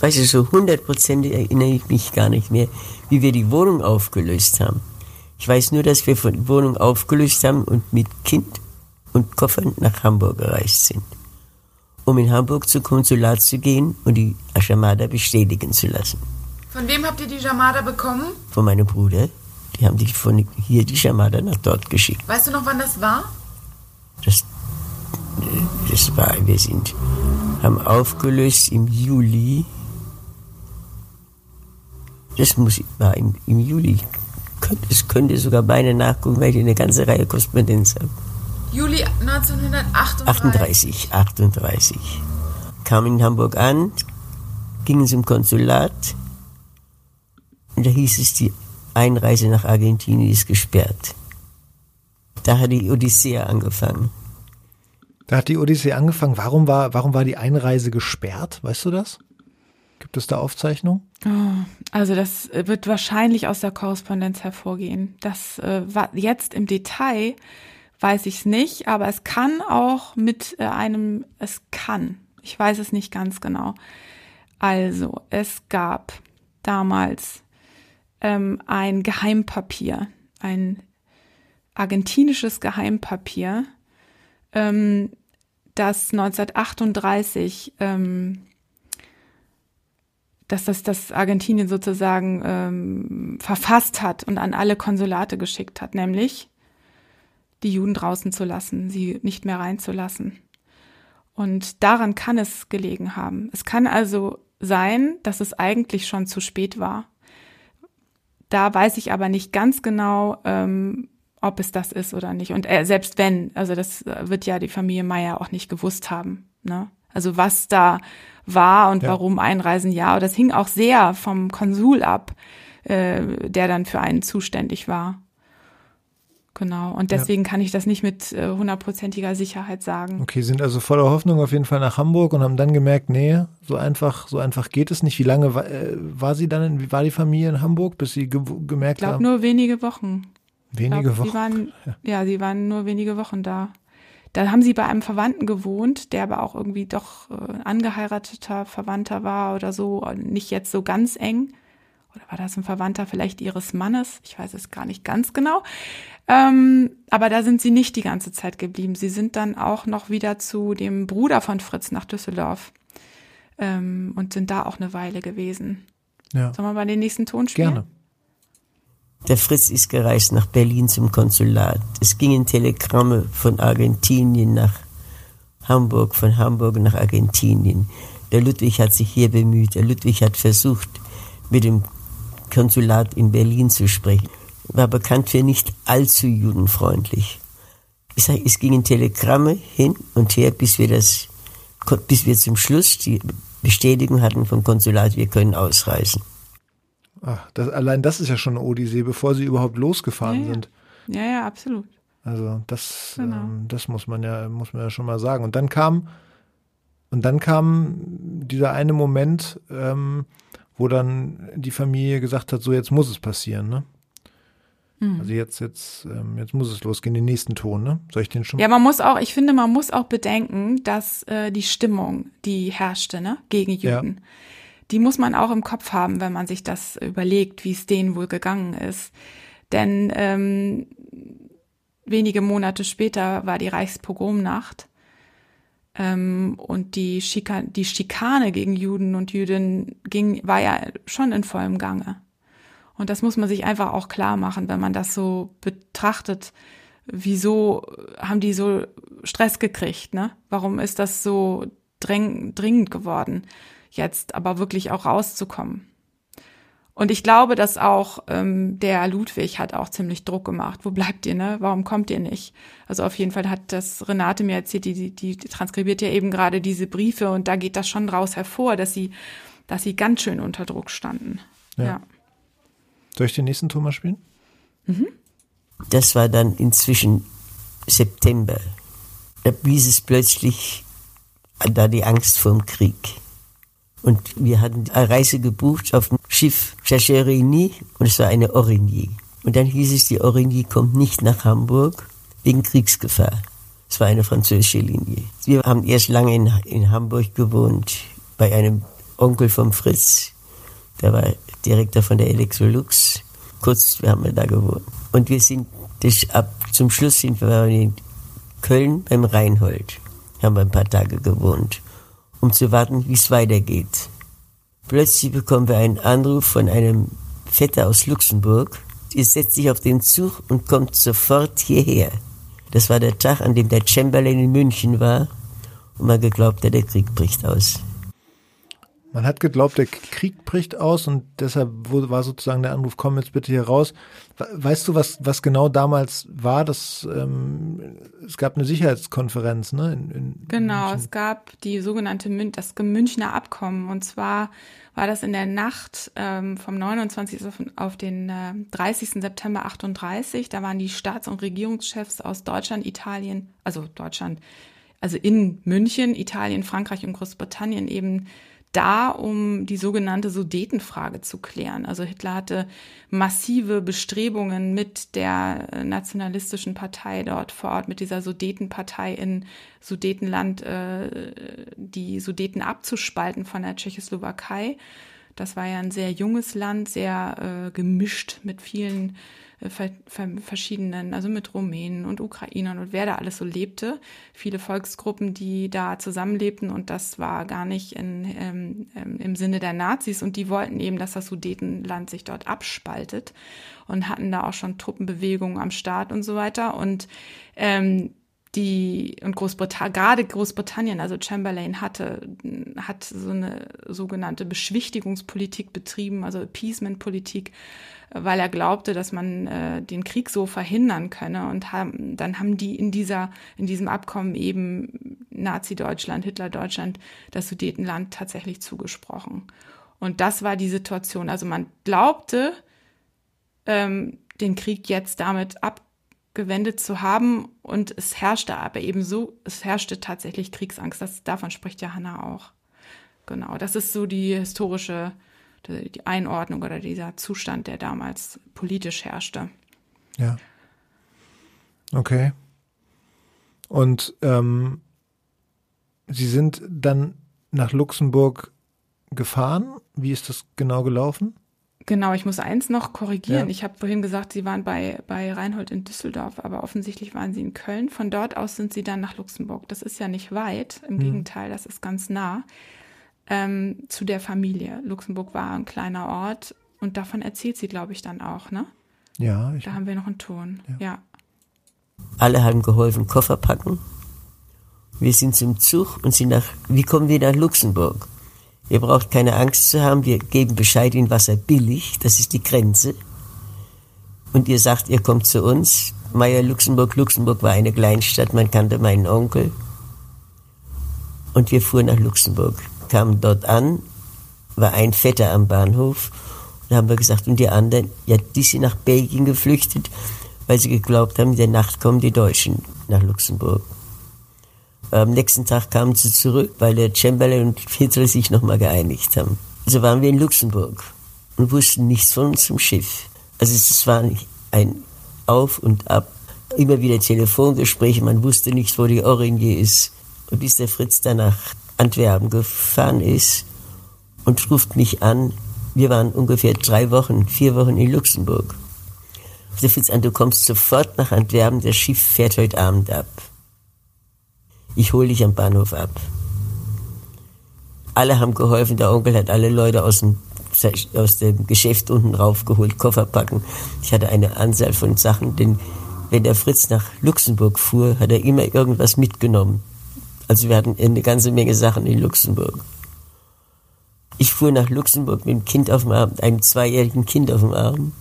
Weißt du, so hundertprozentig erinnere ich mich gar nicht mehr, wie wir die Wohnung aufgelöst haben. Ich weiß nur, dass wir von die Wohnung aufgelöst haben und mit Kind und Koffern nach Hamburg gereist sind, um in Hamburg zum Konsulat zu gehen und die Aschamada bestätigen zu lassen. Von wem habt ihr die Jamada bekommen? Von meinem Bruder, die haben die von hier die Schamada nach dort geschickt. Weißt du noch, wann das war? Das, das war, wir sind, haben aufgelöst im Juli Das muss war im, im Juli. Es könnte sogar beinahe nachgucken, weil ich eine ganze Reihe Korrespondenz habe. Juli 1938. 38, 38. Kam in Hamburg an, gingen zum Konsulat und da hieß es, die Einreise nach Argentinien ist gesperrt. Da hat die Odyssee angefangen. Da hat die Odyssee angefangen. Warum war, warum war die Einreise gesperrt? Weißt du das? Gibt es da Aufzeichnungen? Oh, also das wird wahrscheinlich aus der Korrespondenz hervorgehen. Das äh, war jetzt im Detail weiß ich es nicht, aber es kann auch mit äh, einem, es kann, ich weiß es nicht ganz genau. Also, es gab damals ähm, ein Geheimpapier, ein argentinisches Geheimpapier, ähm, das 1938, ähm, dass das, das Argentinien sozusagen ähm, verfasst hat und an alle Konsulate geschickt hat, nämlich die Juden draußen zu lassen, sie nicht mehr reinzulassen. Und daran kann es gelegen haben. Es kann also sein, dass es eigentlich schon zu spät war. Da weiß ich aber nicht ganz genau, ähm, ob es das ist oder nicht. Und äh, selbst wenn, also das äh, wird ja die Familie Meier auch nicht gewusst haben. Ne? Also was da war und ja. warum Einreisen ja. Das hing auch sehr vom Konsul ab, äh, der dann für einen zuständig war. Genau. Und deswegen ja. kann ich das nicht mit äh, hundertprozentiger Sicherheit sagen. Okay, sind also voller Hoffnung auf jeden Fall nach Hamburg und haben dann gemerkt, nee, so einfach, so einfach geht es nicht. Wie lange war, äh, war sie dann, in, wie war die Familie in Hamburg, bis sie ge gemerkt haben? Ich glaube nur wenige Wochen. Wenige glaub, Wochen. Sie waren, ja. ja, sie waren nur wenige Wochen da. Da haben sie bei einem Verwandten gewohnt, der aber auch irgendwie doch äh, angeheirateter Verwandter war oder so, nicht jetzt so ganz eng. Oder war das ein Verwandter vielleicht ihres Mannes? Ich weiß es gar nicht ganz genau. Ähm, aber da sind sie nicht die ganze Zeit geblieben. Sie sind dann auch noch wieder zu dem Bruder von Fritz nach Düsseldorf ähm, und sind da auch eine Weile gewesen. Ja. Sollen wir mal den nächsten Ton spielen? Gerne. Der Fritz ist gereist nach Berlin zum Konsulat. Es gingen Telegramme von Argentinien nach Hamburg, von Hamburg nach Argentinien. Der Ludwig hat sich hier bemüht. Der Ludwig hat versucht, mit dem Konsulat in Berlin zu sprechen. War bekannt für nicht allzu judenfreundlich. Ich sage, es gingen Telegramme hin und her, bis wir das, bis wir zum Schluss die Bestätigung hatten vom Konsulat, wir können ausreisen. Ach, das, allein das ist ja schon eine Odyssee, bevor sie überhaupt losgefahren ja, ja. sind. Ja, ja, absolut. Also das, genau. ähm, das muss man ja, muss man ja schon mal sagen. Und dann kam, und dann kam dieser eine Moment, ähm, wo dann die Familie gesagt hat, so jetzt muss es passieren, ne? Mhm. Also jetzt, jetzt, ähm, jetzt muss es losgehen, den nächsten Ton, ne? Soll ich den schon? Ja, man muss auch, ich finde, man muss auch bedenken, dass äh, die Stimmung, die herrschte, ne, gegen Juden. Ja die muss man auch im Kopf haben, wenn man sich das überlegt, wie es denen wohl gegangen ist. Denn ähm, wenige Monate später war die Reichspogromnacht ähm, und die, Schika die Schikane gegen Juden und Jüdinnen ging, war ja schon in vollem Gange. Und das muss man sich einfach auch klar machen, wenn man das so betrachtet. Wieso haben die so Stress gekriegt, ne? Warum ist das so dringend geworden? jetzt aber wirklich auch rauszukommen. Und ich glaube, dass auch ähm, der Ludwig hat auch ziemlich Druck gemacht. Wo bleibt ihr, ne? Warum kommt ihr nicht? Also auf jeden Fall hat das Renate mir erzählt, die, die, die transkribiert ja eben gerade diese Briefe und da geht das schon raus hervor, dass sie, dass sie ganz schön unter Druck standen. Ja. ja. Soll ich den nächsten Ton mal spielen? Mhm. Das war dann inzwischen September. Da blies es plötzlich da die Angst vor dem Krieg. Und wir hatten eine Reise gebucht auf dem Schiff Chacherini und es war eine Origny. Und dann hieß es, die Origny kommt nicht nach Hamburg wegen Kriegsgefahr. Es war eine französische Linie. Wir haben erst lange in, in Hamburg gewohnt, bei einem Onkel von Fritz. Der war Direktor von der Electrolux. Kurz, wir haben da gewohnt. Und wir sind das, ab zum Schluss sind wir in Köln beim Reinhold. Haben wir ein paar Tage gewohnt um zu warten, wie es weitergeht. Plötzlich bekommen wir einen Anruf von einem Vetter aus Luxemburg. Er setzt sich auf den Zug und kommt sofort hierher. Das war der Tag, an dem der Chamberlain in München war und man geglaubt hat, der Krieg bricht aus. Man hat geglaubt, der Krieg bricht aus und deshalb war sozusagen der Anruf, komm jetzt bitte hier raus. Weißt du, was, was genau damals war? Das, ähm, es gab eine Sicherheitskonferenz, ne? In, in genau, München. es gab die sogenannte Mün das Münchner Abkommen. Und zwar war das in der Nacht ähm, vom 29. auf, den äh, 30. September 38. Da waren die Staats- und Regierungschefs aus Deutschland, Italien, also Deutschland, also in München, Italien, Frankreich und Großbritannien eben da, um die sogenannte Sudetenfrage zu klären. Also Hitler hatte massive Bestrebungen mit der nationalistischen Partei dort vor Ort, mit dieser Sudetenpartei in Sudetenland, äh, die Sudeten abzuspalten von der Tschechoslowakei. Das war ja ein sehr junges Land, sehr äh, gemischt mit vielen äh, verschiedenen, also mit Rumänen und Ukrainern und wer da alles so lebte. Viele Volksgruppen, die da zusammenlebten und das war gar nicht in, ähm, ähm, im Sinne der Nazis und die wollten eben, dass das Sudetenland sich dort abspaltet und hatten da auch schon Truppenbewegungen am Start und so weiter und ähm, die und Großbritannien, gerade Großbritannien, also Chamberlain hatte, hat so eine sogenannte Beschwichtigungspolitik betrieben, also Appeasement-Politik, weil er glaubte, dass man äh, den Krieg so verhindern könne. Und haben, dann haben die in dieser, in diesem Abkommen eben Nazi-Deutschland, Hitler-Deutschland, das Sudetenland tatsächlich zugesprochen. Und das war die Situation. Also man glaubte, ähm, den Krieg jetzt damit abgewendet zu haben und es herrschte aber eben so, es herrschte tatsächlich Kriegsangst. Das, davon spricht ja Hannah auch. Genau, das ist so die historische die Einordnung oder dieser Zustand, der damals politisch herrschte. Ja. Okay. Und ähm, Sie sind dann nach Luxemburg gefahren. Wie ist das genau gelaufen? Genau, ich muss eins noch korrigieren. Ja. Ich habe vorhin gesagt, Sie waren bei, bei Reinhold in Düsseldorf, aber offensichtlich waren Sie in Köln. Von dort aus sind Sie dann nach Luxemburg. Das ist ja nicht weit, im hm. Gegenteil, das ist ganz nah ähm, zu der Familie. Luxemburg war ein kleiner Ort und davon erzählt sie, glaube ich, dann auch, ne? Ja. Ich da haben wir noch einen Ton. Ja. ja. Alle haben geholfen, Koffer packen. Wir sind zum Zug und sind nach, wie kommen wir nach Luxemburg? Ihr braucht keine Angst zu haben, wir geben Bescheid in Wasser billig, das ist die Grenze. Und ihr sagt, ihr kommt zu uns. Meier Luxemburg, Luxemburg war eine Kleinstadt, man kannte meinen Onkel. Und wir fuhren nach Luxemburg kamen dort an, war ein Vetter am Bahnhof. Da haben wir gesagt, und die anderen, ja, die sind nach Belgien geflüchtet, weil sie geglaubt haben, in der Nacht kommen die Deutschen nach Luxemburg. Am nächsten Tag kamen sie zurück, weil der Chamberlain und Hitler sich nochmal geeinigt haben. So waren wir in Luxemburg und wussten nichts von unserem Schiff. Also es war ein Auf und Ab, immer wieder Telefongespräche, man wusste nicht, wo die Oranje ist. Und bis der Fritz danach Antwerpen gefahren ist und ruft mich an. Wir waren ungefähr drei Wochen, vier Wochen in Luxemburg. Der Fritz an, du kommst sofort nach Antwerpen, das Schiff fährt heute Abend ab. Ich hole dich am Bahnhof ab. Alle haben geholfen, der Onkel hat alle Leute aus dem, aus dem Geschäft unten raufgeholt, Koffer packen. Ich hatte eine Anzahl von Sachen, denn wenn der Fritz nach Luxemburg fuhr, hat er immer irgendwas mitgenommen. Also wir hatten eine ganze Menge Sachen in Luxemburg. Ich fuhr nach Luxemburg mit einem Kind auf dem Arm, einem zweijährigen Kind auf dem Arm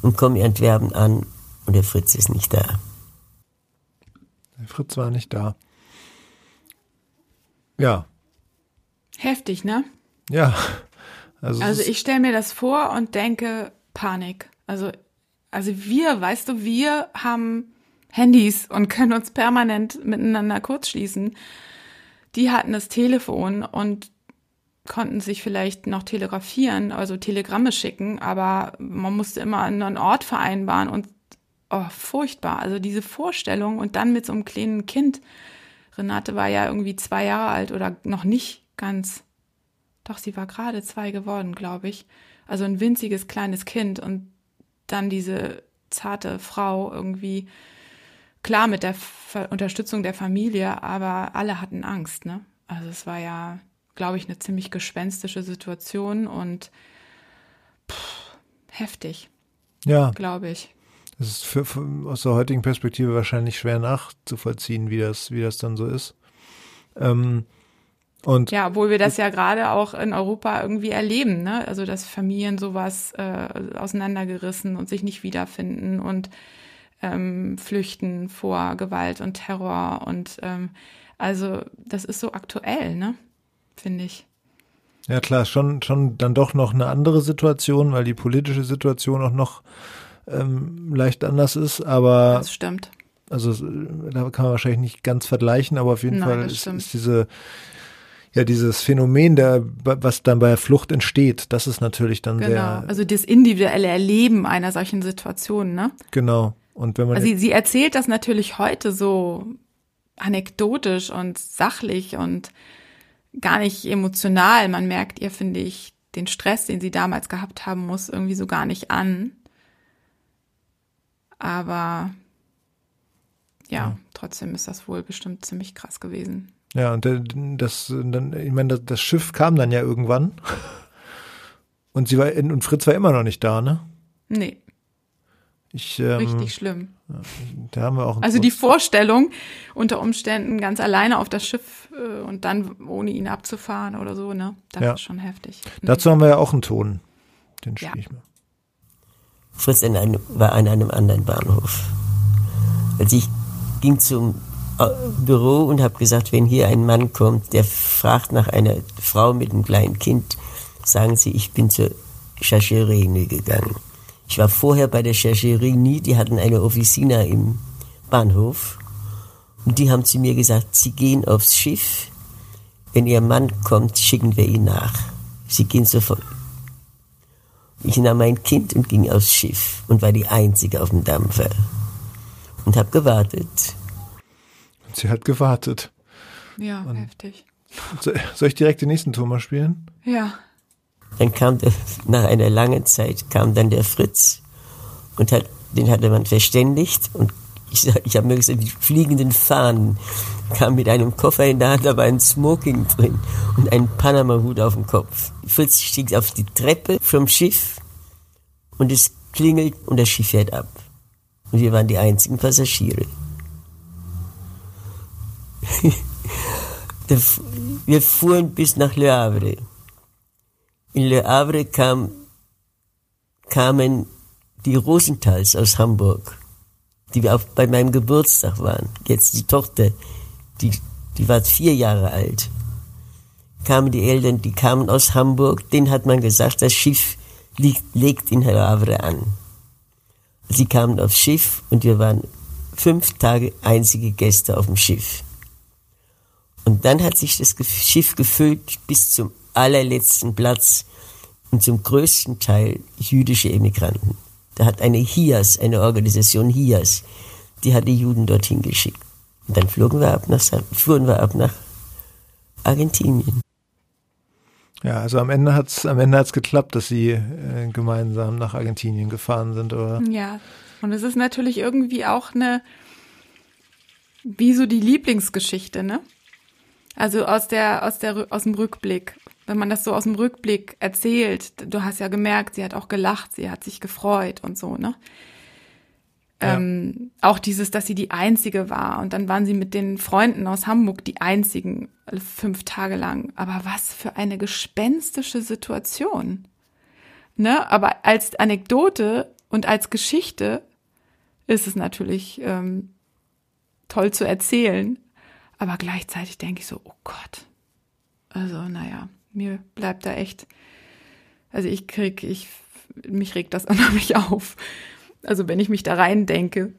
und komme in Antwerpen an und der Fritz ist nicht da. Der Fritz war nicht da. Ja. Heftig, ne? Ja. Also, also ich stelle mir das vor und denke Panik. Also, also wir, weißt du, wir haben Handys und können uns permanent miteinander kurzschließen. Die hatten das Telefon und konnten sich vielleicht noch telegrafieren, also Telegramme schicken, aber man musste immer einen Ort vereinbaren und oh, furchtbar. Also diese Vorstellung und dann mit so einem kleinen Kind. Renate war ja irgendwie zwei Jahre alt oder noch nicht ganz. Doch, sie war gerade zwei geworden, glaube ich. Also ein winziges kleines Kind und dann diese zarte Frau irgendwie klar mit der Ver Unterstützung der Familie, aber alle hatten Angst, ne? Also es war ja, glaube ich, eine ziemlich gespenstische Situation und pff, heftig. Ja. Glaube ich. Das ist für, für, aus der heutigen Perspektive wahrscheinlich schwer nachzuvollziehen, wie das, wie das dann so ist. Ähm, Und ja, obwohl wir das ja gerade auch in Europa irgendwie erleben, ne? Also dass Familien sowas äh, auseinandergerissen und sich nicht wiederfinden und ähm, flüchten vor Gewalt und Terror und ähm, also das ist so aktuell, ne? Finde ich. Ja klar, schon schon dann doch noch eine andere Situation, weil die politische Situation auch noch ähm, leicht anders ist, aber das stimmt. Also da kann man wahrscheinlich nicht ganz vergleichen, aber auf jeden Nein, Fall ist, ist diese ja dieses Phänomen, der was dann bei der Flucht entsteht, das ist natürlich dann genau. sehr also das individuelle Erleben einer solchen Situation, ne? Genau. Und wenn man also sie, sie erzählt das natürlich heute so anekdotisch und sachlich und gar nicht emotional. Man merkt ihr, finde ich, den Stress, den sie damals gehabt haben muss, irgendwie so gar nicht an. Aber ja, ja. trotzdem ist das wohl bestimmt ziemlich krass gewesen. Ja, und das, dann, ich meine, das, Schiff kam dann ja irgendwann. Und sie war, und Fritz war immer noch nicht da, ne? Nee. Ich, ähm, Richtig schlimm. Da haben wir auch also die Vorstellung, unter Umständen ganz alleine auf das Schiff äh, und dann ohne ihn abzufahren oder so, ne? Das ja. ist schon heftig. Mhm. Dazu haben wir ja auch einen Ton. Den spiele ja. ich mal. Fritz in einem, war an einem anderen Bahnhof. Also ich ging zum äh, Büro und habe gesagt, wenn hier ein Mann kommt, der fragt nach einer Frau mit einem kleinen Kind, sagen Sie, ich bin zur Chacherine gegangen. Ich war vorher bei der Chercherie die hatten eine Officina im Bahnhof. Und die haben zu mir gesagt, sie gehen aufs Schiff. Wenn ihr Mann kommt, schicken wir ihn nach. Sie gehen sofort. Ich nahm mein Kind und ging aufs Schiff und war die Einzige auf dem Dampfer. Und habe gewartet. Und sie hat gewartet. Ja, und heftig. Soll ich direkt den nächsten Thomas spielen? Ja. Dann kam der, nach einer langen Zeit kam dann der Fritz und hat, den hatte man verständigt und ich, ich habe mir gesagt, die fliegenden Fahnen kam mit einem Koffer in der Hand, aber ein Smoking drin und ein Panama-Hut auf dem Kopf. Fritz stieg auf die Treppe vom Schiff und es klingelt und das Schiff fährt ab. Und wir waren die einzigen Passagiere. wir fuhren bis nach Le Havre. In Le Havre kam, kamen die Rosenthals aus Hamburg, die auch bei meinem Geburtstag waren. Jetzt die Tochter, die, die war vier Jahre alt. Kamen die Eltern, die kamen aus Hamburg, denen hat man gesagt, das Schiff liegt, legt in Havre an. Sie kamen aufs Schiff und wir waren fünf Tage einzige Gäste auf dem Schiff. Und dann hat sich das Schiff gefüllt bis zum allerletzten Platz und zum größten Teil jüdische Emigranten. Da hat eine HIAS, eine Organisation HIAS, die hat die Juden dorthin geschickt. Und dann flogen wir ab nach, fuhren wir ab nach Argentinien. Ja, also am Ende hat's am Ende hat's geklappt, dass sie äh, gemeinsam nach Argentinien gefahren sind, oder? Ja, und es ist natürlich irgendwie auch eine wie so die Lieblingsgeschichte, ne? Also aus der aus der aus dem Rückblick wenn man das so aus dem Rückblick erzählt, du hast ja gemerkt, sie hat auch gelacht, sie hat sich gefreut und so, ne? Ja. Ähm, auch dieses, dass sie die Einzige war. Und dann waren sie mit den Freunden aus Hamburg die Einzigen fünf Tage lang. Aber was für eine gespenstische Situation. Ne? Aber als Anekdote und als Geschichte ist es natürlich ähm, toll zu erzählen. Aber gleichzeitig denke ich so, oh Gott. Also, naja mir bleibt da echt, also ich krieg, ich, mich regt das unheimlich auf. Also wenn ich mich da rein denke.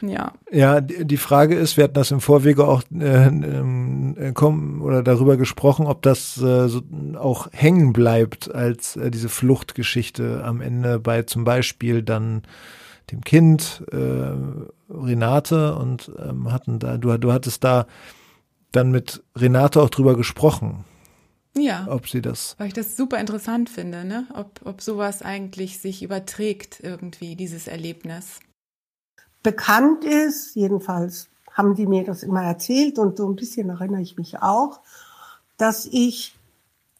Ja. Ja, die Frage ist, wir hatten das im Vorwege auch äh, äh, kommen oder darüber gesprochen, ob das äh, so auch hängen bleibt als äh, diese Fluchtgeschichte am Ende bei zum Beispiel dann dem Kind äh, Renate und ähm, hatten da du du hattest da dann mit Renate auch drüber gesprochen. Ja. Ob sie das. Weil ich das super interessant finde, ne? Ob, ob sowas eigentlich sich überträgt, irgendwie, dieses Erlebnis. Bekannt ist, jedenfalls haben die mir das immer erzählt und so ein bisschen erinnere ich mich auch, dass ich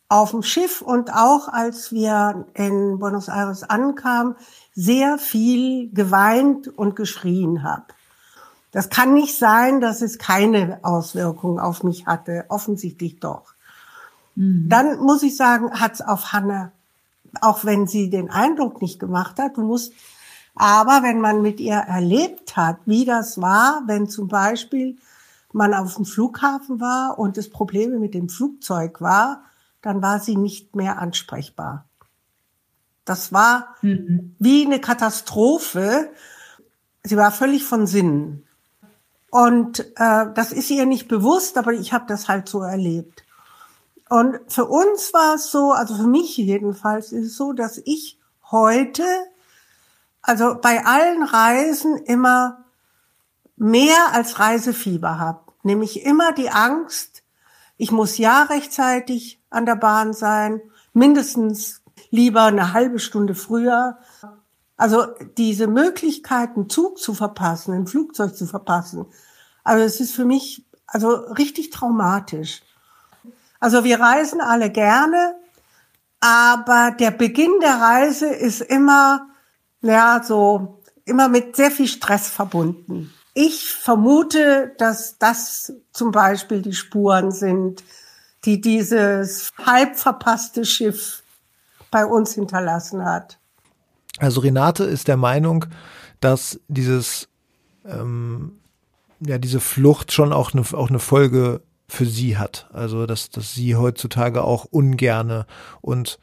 auf dem Schiff und auch als wir in Buenos Aires ankamen, sehr viel geweint und geschrien habe. Das kann nicht sein, dass es keine Auswirkungen auf mich hatte. Offensichtlich doch. Mhm. Dann muss ich sagen, hat's auf Hanna, auch wenn sie den Eindruck nicht gemacht hat, du musst, aber wenn man mit ihr erlebt hat, wie das war, wenn zum Beispiel man auf dem Flughafen war und es Probleme mit dem Flugzeug war, dann war sie nicht mehr ansprechbar. Das war mhm. wie eine Katastrophe. Sie war völlig von Sinnen. Und äh, das ist ihr nicht bewusst, aber ich habe das halt so erlebt. Und für uns war es so, also für mich jedenfalls ist es so, dass ich heute, also bei allen Reisen immer mehr als Reisefieber habe. Nämlich immer die Angst, ich muss ja rechtzeitig an der Bahn sein, mindestens lieber eine halbe Stunde früher. Also diese Möglichkeit, einen Zug zu verpassen, ein Flugzeug zu verpassen, also es ist für mich also richtig traumatisch. Also wir reisen alle gerne, aber der Beginn der Reise ist immer, ja, so, immer mit sehr viel Stress verbunden. Ich vermute, dass das zum Beispiel die Spuren sind, die dieses halb verpasste Schiff bei uns hinterlassen hat. Also Renate ist der Meinung, dass dieses ähm, ja diese Flucht schon auch eine, auch eine Folge für sie hat. Also dass, dass sie heutzutage auch ungerne und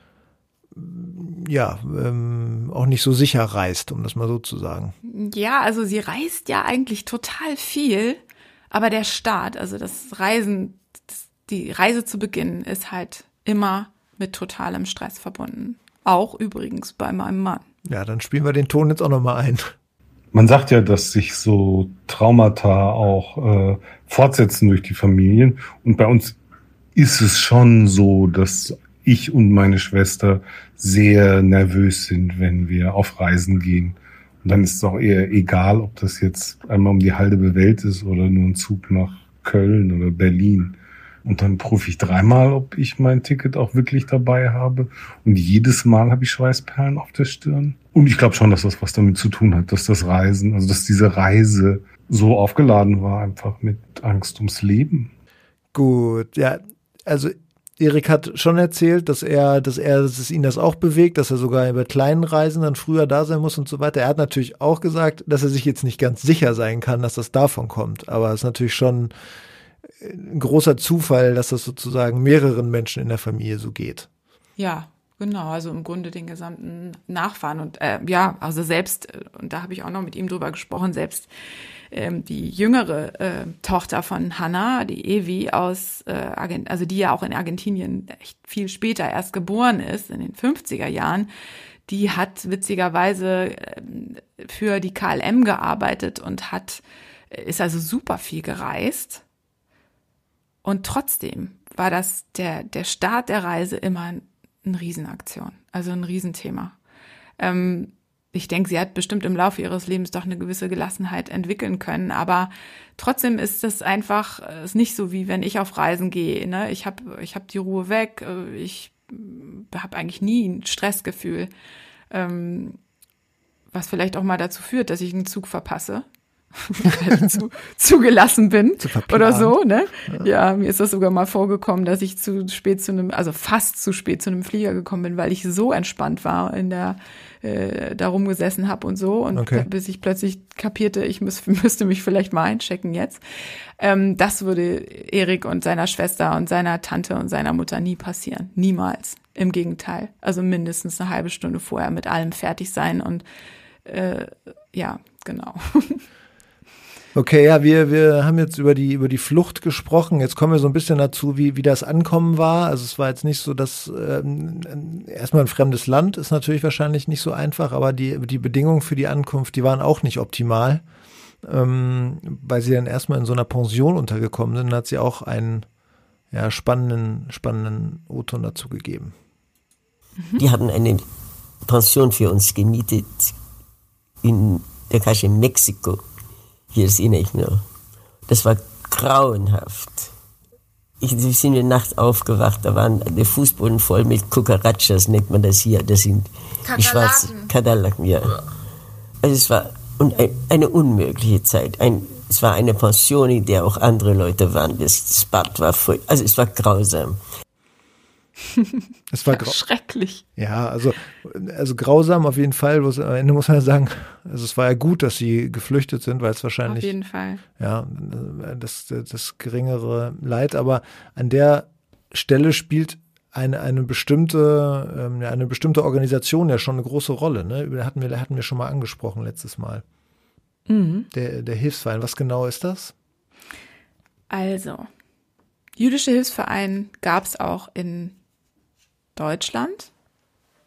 ja, ähm, auch nicht so sicher reist, um das mal so zu sagen. Ja, also sie reist ja eigentlich total viel, aber der Start, also das Reisen, die Reise zu beginnen, ist halt immer mit totalem Stress verbunden. Auch übrigens bei meinem Mann. Ja, dann spielen wir den Ton jetzt auch nochmal ein. Man sagt ja, dass sich so Traumata auch äh, fortsetzen durch die Familien. Und bei uns ist es schon so, dass ich und meine Schwester sehr nervös sind, wenn wir auf Reisen gehen. Und dann ist es auch eher egal, ob das jetzt einmal um die halbe Welt ist oder nur ein Zug nach Köln oder Berlin. Und dann prüfe ich dreimal, ob ich mein Ticket auch wirklich dabei habe. Und jedes Mal habe ich Schweißperlen auf der Stirn. Und ich glaube schon, dass das was damit zu tun hat, dass das Reisen, also dass diese Reise so aufgeladen war, einfach mit Angst ums Leben. Gut, ja, also Erik hat schon erzählt, dass er, dass er, dass es ihn das auch bewegt, dass er sogar bei kleinen Reisen dann früher da sein muss und so weiter. Er hat natürlich auch gesagt, dass er sich jetzt nicht ganz sicher sein kann, dass das davon kommt. Aber es ist natürlich schon ein großer Zufall, dass das sozusagen mehreren Menschen in der Familie so geht. Ja, genau. Also im Grunde den gesamten Nachfahren und äh, ja, also selbst äh, und da habe ich auch noch mit ihm drüber gesprochen, selbst ähm, die jüngere äh, Tochter von Hannah, die Evi aus äh, Argent also die ja auch in Argentinien echt viel später erst geboren ist, in den 50er Jahren, die hat witzigerweise äh, für die KLM gearbeitet und hat, äh, ist also super viel gereist. Und trotzdem war das der, der Start der Reise immer ein, eine Riesenaktion, also ein Riesenthema. Ähm, ich denke, sie hat bestimmt im Laufe ihres Lebens doch eine gewisse Gelassenheit entwickeln können, aber trotzdem ist es einfach äh, ist nicht so wie wenn ich auf Reisen gehe. Ne? Ich habe ich hab die Ruhe weg, äh, ich habe eigentlich nie ein Stressgefühl, ähm, was vielleicht auch mal dazu führt, dass ich einen Zug verpasse. zu, zugelassen bin oder so, ne? Ja. ja. mir ist das sogar mal vorgekommen, dass ich zu spät zu einem, also fast zu spät zu einem Flieger gekommen bin, weil ich so entspannt war in der äh, da rumgesessen habe und so und okay. bis ich plötzlich kapierte, ich müß, müsste mich vielleicht mal einchecken jetzt. Ähm, das würde Erik und seiner Schwester und seiner Tante und seiner Mutter nie passieren, niemals. Im Gegenteil, also mindestens eine halbe Stunde vorher mit allem fertig sein und äh, ja, genau. Okay, ja, wir, wir haben jetzt über die, über die Flucht gesprochen. Jetzt kommen wir so ein bisschen dazu, wie, wie das Ankommen war. Also es war jetzt nicht so, dass ähm, erstmal ein fremdes Land ist natürlich wahrscheinlich nicht so einfach, aber die, die Bedingungen für die Ankunft, die waren auch nicht optimal. Ähm, weil sie dann erstmal in so einer Pension untergekommen sind, hat sie auch einen ja, spannenden, spannenden O-Ton dazu gegeben. Die hatten eine Pension für uns gemietet in der Kasche Mexiko. Hier ihn nicht nur. Das war grauenhaft. Ich, wir sind in der Nacht aufgewacht, da waren der Fußboden voll mit Cucarachas, nennt man das hier. Das sind die schwarzen Kakerlaken, ja. Also es war eine unmögliche Zeit. Ein, es war eine Pension, in der auch andere Leute waren. Das, das Bad war voll, also es war grausam. es war schrecklich. Ja, also, also grausam auf jeden Fall. Am Ende muss man ja sagen, also es war ja gut, dass sie geflüchtet sind, weil es wahrscheinlich. Auf jeden Fall. Ja, das, das geringere Leid. Aber an der Stelle spielt eine, eine bestimmte, ähm, eine bestimmte Organisation ja schon eine große Rolle. Ne? Hatten wir, hatten wir schon mal angesprochen letztes Mal. Mhm. Der, der Hilfsverein. Was genau ist das? Also, jüdische Hilfsverein gab es auch in Deutschland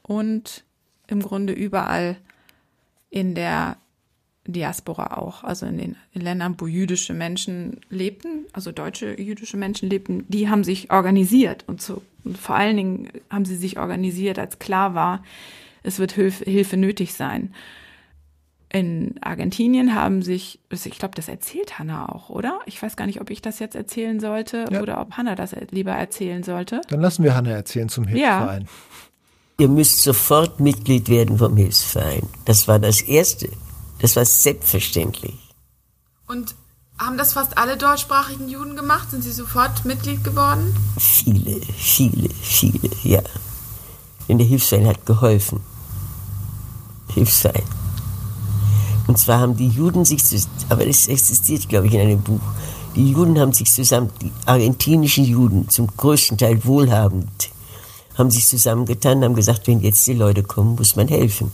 und im Grunde überall in der Diaspora auch, also in den Ländern, wo jüdische Menschen lebten, also deutsche jüdische Menschen lebten, die haben sich organisiert und, so, und vor allen Dingen haben sie sich organisiert, als klar war, es wird Hilfe, Hilfe nötig sein. In Argentinien haben sich, ich glaube, das erzählt Hanna auch, oder? Ich weiß gar nicht, ob ich das jetzt erzählen sollte ja. oder ob Hanna das lieber erzählen sollte. Dann lassen wir Hanna erzählen zum Hilfsverein. Ja. Ihr müsst sofort Mitglied werden vom Hilfsverein. Das war das Erste. Das war selbstverständlich. Und haben das fast alle deutschsprachigen Juden gemacht? Sind sie sofort Mitglied geworden? Viele, viele, viele, ja. Denn der Hilfsverein hat geholfen. Hilfsverein. Und zwar haben die Juden sich, aber das existiert, glaube ich, in einem Buch. Die Juden haben sich zusammen, die argentinischen Juden, zum größten Teil wohlhabend, haben sich zusammengetan, haben gesagt, wenn jetzt die Leute kommen, muss man helfen.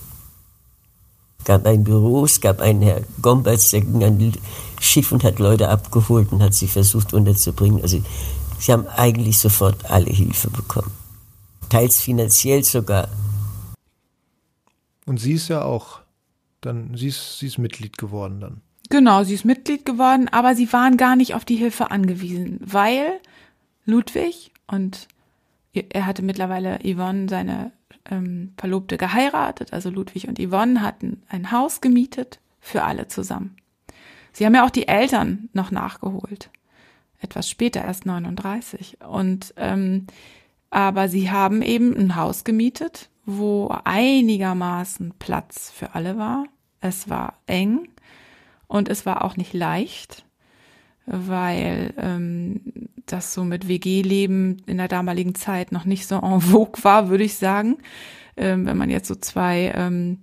Es gab ein Büro, es gab einen Herr Gomberts, der ging an Schiff und hat Leute abgeholt und hat sie versucht unterzubringen. Also sie haben eigentlich sofort alle Hilfe bekommen. Teils finanziell sogar. Und sie ist ja auch dann, sie ist, sie ist Mitglied geworden dann. Genau, sie ist Mitglied geworden, aber sie waren gar nicht auf die Hilfe angewiesen, weil Ludwig und er hatte mittlerweile Yvonne, seine ähm, Verlobte, geheiratet. Also Ludwig und Yvonne hatten ein Haus gemietet für alle zusammen. Sie haben ja auch die Eltern noch nachgeholt. Etwas später, erst 39. Und ähm, aber sie haben eben ein Haus gemietet wo einigermaßen Platz für alle war. Es war eng und es war auch nicht leicht, weil ähm, das so mit WG-Leben in der damaligen Zeit noch nicht so en vogue war, würde ich sagen. Ähm, wenn man jetzt so zwei ähm,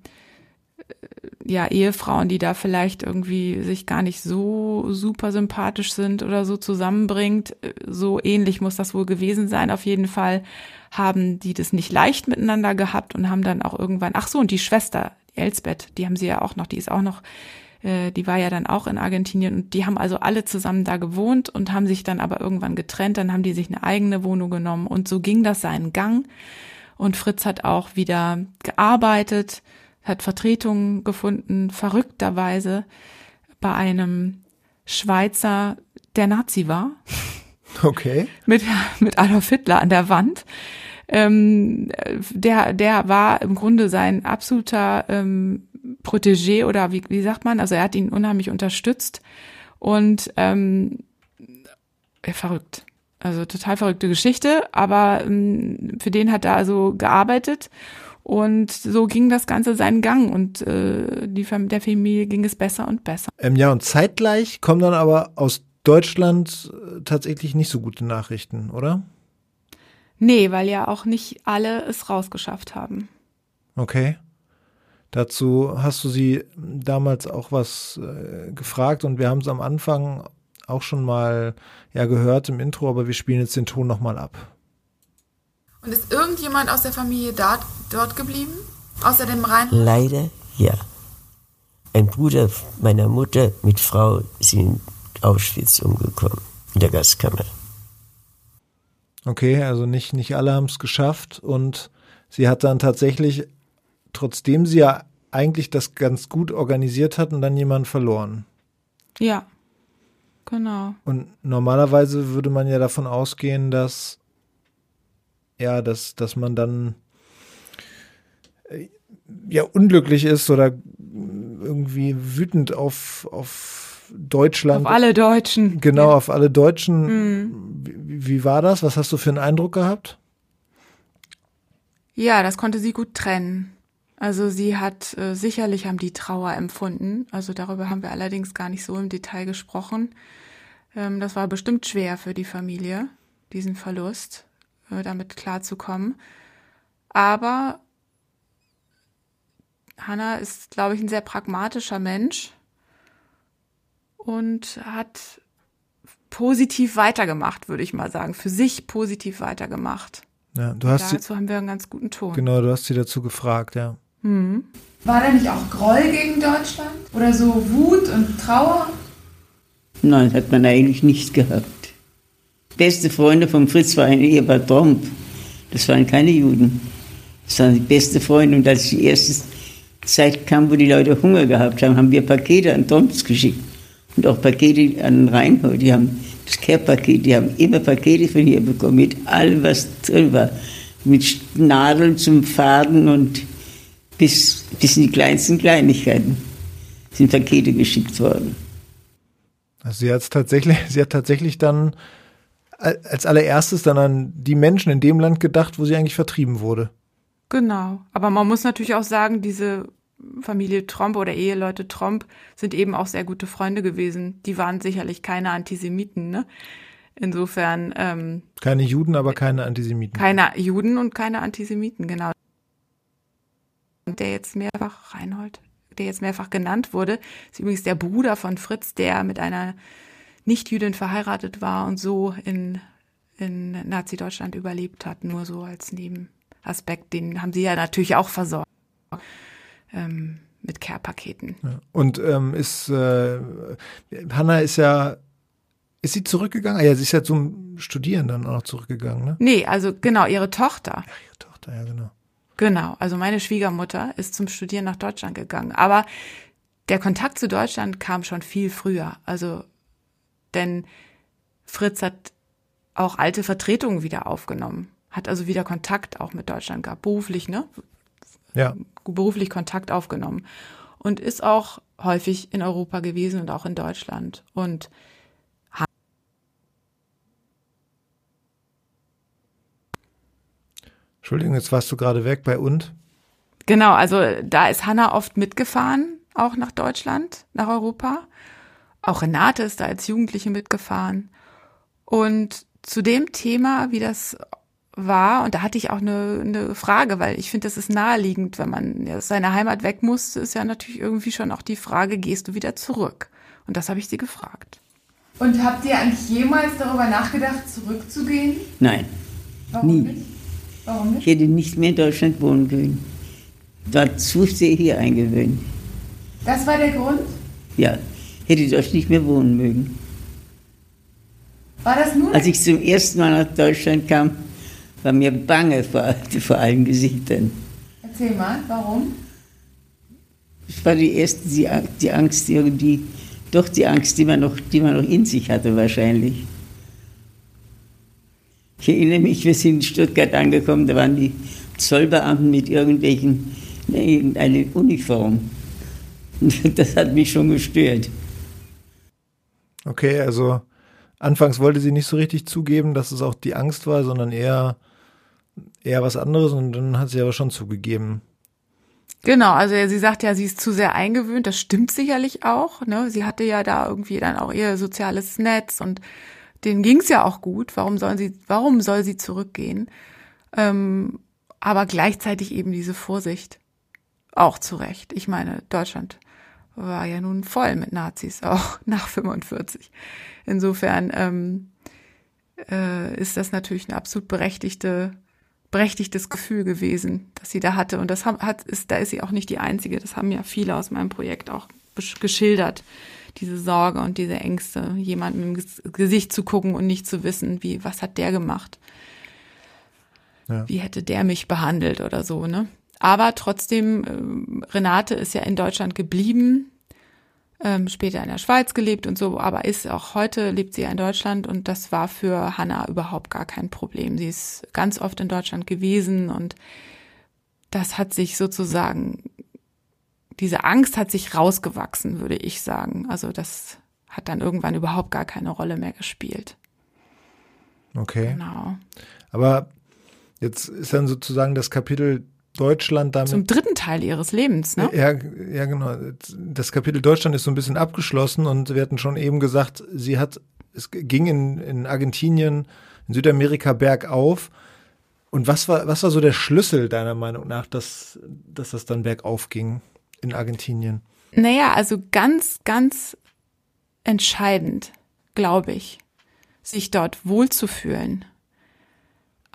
ja, Ehefrauen, die da vielleicht irgendwie sich gar nicht so super sympathisch sind oder so zusammenbringt. So ähnlich muss das wohl gewesen sein. Auf jeden Fall haben die das nicht leicht miteinander gehabt und haben dann auch irgendwann, ach so, und die Schwester, Elsbeth, die haben sie ja auch noch, die ist auch noch, äh, die war ja dann auch in Argentinien und die haben also alle zusammen da gewohnt und haben sich dann aber irgendwann getrennt, dann haben die sich eine eigene Wohnung genommen und so ging das seinen Gang. Und Fritz hat auch wieder gearbeitet, hat Vertretungen gefunden, verrückterweise bei einem Schweizer, der Nazi war. Okay. mit, mit Adolf Hitler an der Wand. Ähm, der, der war im Grunde sein absoluter ähm, Protégé oder wie, wie sagt man? Also er hat ihn unheimlich unterstützt und ähm, verrückt. Also total verrückte Geschichte, aber ähm, für den hat er also gearbeitet und so ging das Ganze seinen Gang und äh, die, der Familie ging es besser und besser. Ähm, ja, und zeitgleich kommen dann aber aus Deutschland äh, tatsächlich nicht so gute Nachrichten, oder? Nee, weil ja auch nicht alle es rausgeschafft haben. Okay. Dazu hast du sie damals auch was äh, gefragt und wir haben es am Anfang auch schon mal ja gehört im Intro, aber wir spielen jetzt den Ton nochmal ab. Und ist irgendjemand aus der Familie dort, dort geblieben? Außer dem Rhein? Leider ja. Ein Bruder meiner Mutter mit Frau sind in Auschwitz umgekommen, in der Gaskammer. Okay, also nicht, nicht alle haben es geschafft und sie hat dann tatsächlich, trotzdem sie ja eigentlich das ganz gut organisiert hatten, dann jemanden verloren. Ja, genau. Und normalerweise würde man ja davon ausgehen, dass ja, dass, dass man dann äh, ja unglücklich ist oder irgendwie wütend auf, auf Deutschland. Auf alle Deutschen. Genau, ja. auf alle Deutschen. Mhm. Wie, wie war das? Was hast du für einen Eindruck gehabt? Ja, das konnte sie gut trennen. Also sie hat äh, sicherlich haben die Trauer empfunden. Also darüber haben wir allerdings gar nicht so im Detail gesprochen. Ähm, das war bestimmt schwer für die Familie, diesen Verlust äh, damit klarzukommen. Aber Hannah ist, glaube ich, ein sehr pragmatischer Mensch und hat positiv weitergemacht, würde ich mal sagen. Für sich positiv weitergemacht. Ja, du hast dazu sie, haben wir einen ganz guten Ton. Genau, du hast sie dazu gefragt, ja. Mhm. War da nicht auch Groll gegen Deutschland? Oder so Wut und Trauer? Nein, hat man eigentlich nicht gehabt. Beste Freunde von Fritz waren Ehepaar Tromp. Das waren keine Juden. Das waren die beste Freunde. Und als die erste Zeit kam, wo die Leute Hunger gehabt haben, haben wir Pakete an Tromps geschickt. Und auch Pakete an Reinhold. Die haben das Care-Paket, die haben immer Pakete von hier bekommen, mit allem, was drin war. Mit Nadeln zum Faden und bis, bis in die kleinsten Kleinigkeiten sind Pakete geschickt worden. Also sie tatsächlich, sie hat tatsächlich dann als allererstes dann an die Menschen in dem Land gedacht, wo sie eigentlich vertrieben wurde. Genau. Aber man muss natürlich auch sagen, diese Familie Trump oder Eheleute Trump sind eben auch sehr gute Freunde gewesen. Die waren sicherlich keine Antisemiten, ne? Insofern. Ähm, keine Juden, aber keine Antisemiten. Keine Juden und keine Antisemiten, genau. Der jetzt mehrfach, Reinhold, der jetzt mehrfach genannt wurde, ist übrigens der Bruder von Fritz, der mit einer Nichtjüdin verheiratet war und so in, in Nazi-Deutschland überlebt hat, nur so als Nebenaspekt. Den haben sie ja natürlich auch versorgt. Ähm, mit Care-Paketen. Ja. Und ähm, ist äh, Hanna ist ja ist sie zurückgegangen? Ah, ja, sie ist ja zum Studieren dann auch noch zurückgegangen, ne? Nee, also genau, ihre Tochter. Ja, ihre Tochter, ja, genau. Genau, also meine Schwiegermutter ist zum Studieren nach Deutschland gegangen. Aber der Kontakt zu Deutschland kam schon viel früher. Also, denn Fritz hat auch alte Vertretungen wieder aufgenommen, hat also wieder Kontakt auch mit Deutschland gehabt, beruflich, ne? Ja. Beruflich Kontakt aufgenommen und ist auch häufig in Europa gewesen und auch in Deutschland. Und Entschuldigung, jetzt warst du gerade weg bei und? Genau, also da ist Hanna oft mitgefahren, auch nach Deutschland, nach Europa. Auch Renate ist da als Jugendliche mitgefahren. Und zu dem Thema, wie das war, und da hatte ich auch eine, eine Frage, weil ich finde, das ist naheliegend, wenn man aus seiner Heimat weg muss, ist ja natürlich irgendwie schon auch die Frage, gehst du wieder zurück? Und das habe ich sie gefragt. Und habt ihr eigentlich jemals darüber nachgedacht, zurückzugehen? Nein. Warum nie. nicht? Warum nicht? Ich hätte nicht mehr in Deutschland wohnen können. War zu sehr hier eingewöhnt. Das war der Grund? Ja, hätte dort nicht mehr wohnen mögen. War das nur? Als ich zum ersten Mal nach Deutschland kam, war mir bange vor, vor allen Gesichtern. Erzähl mal, warum? Es war die erste, die, die Angst irgendwie, doch die Angst, die man, noch, die man noch in sich hatte wahrscheinlich. Ich erinnere mich, wir sind in Stuttgart angekommen, da waren die Zollbeamten mit irgendwelchen, ne, irgendeine Uniform. Das hat mich schon gestört. Okay, also anfangs wollte sie nicht so richtig zugeben, dass es auch die Angst war, sondern eher, eher was anderes und dann hat sie aber schon zugegeben. Genau, also sie sagt ja, sie ist zu sehr eingewöhnt, das stimmt sicherlich auch. Ne? Sie hatte ja da irgendwie dann auch ihr soziales Netz und denen ging's ja auch gut. Warum sollen sie, warum soll sie zurückgehen? Ähm, aber gleichzeitig eben diese Vorsicht. Auch zu Recht. Ich meine, Deutschland war ja nun voll mit Nazis, auch nach 45. Insofern ähm, äh, ist das natürlich eine absolut berechtigte, berechtigtes Gefühl gewesen, das sie da hatte. Und das hat, ist, da ist sie auch nicht die Einzige. Das haben ja viele aus meinem Projekt auch geschildert diese Sorge und diese Ängste, jemandem im Gesicht zu gucken und nicht zu wissen, wie, was hat der gemacht? Ja. Wie hätte der mich behandelt oder so, ne? Aber trotzdem, äh, Renate ist ja in Deutschland geblieben, ähm, später in der Schweiz gelebt und so, aber ist auch heute, lebt sie ja in Deutschland und das war für Hannah überhaupt gar kein Problem. Sie ist ganz oft in Deutschland gewesen und das hat sich sozusagen diese Angst hat sich rausgewachsen, würde ich sagen. Also das hat dann irgendwann überhaupt gar keine Rolle mehr gespielt. Okay. Genau. Aber jetzt ist dann sozusagen das Kapitel Deutschland damit. Zum dritten Teil ihres Lebens, ne? Ja, ja, genau. Das Kapitel Deutschland ist so ein bisschen abgeschlossen und wir hatten schon eben gesagt, sie hat, es ging in, in Argentinien, in Südamerika bergauf. Und was war, was war so der Schlüssel deiner Meinung nach, dass, dass das dann bergauf ging in Argentinien? Naja, also ganz, ganz entscheidend, glaube ich, sich dort wohlzufühlen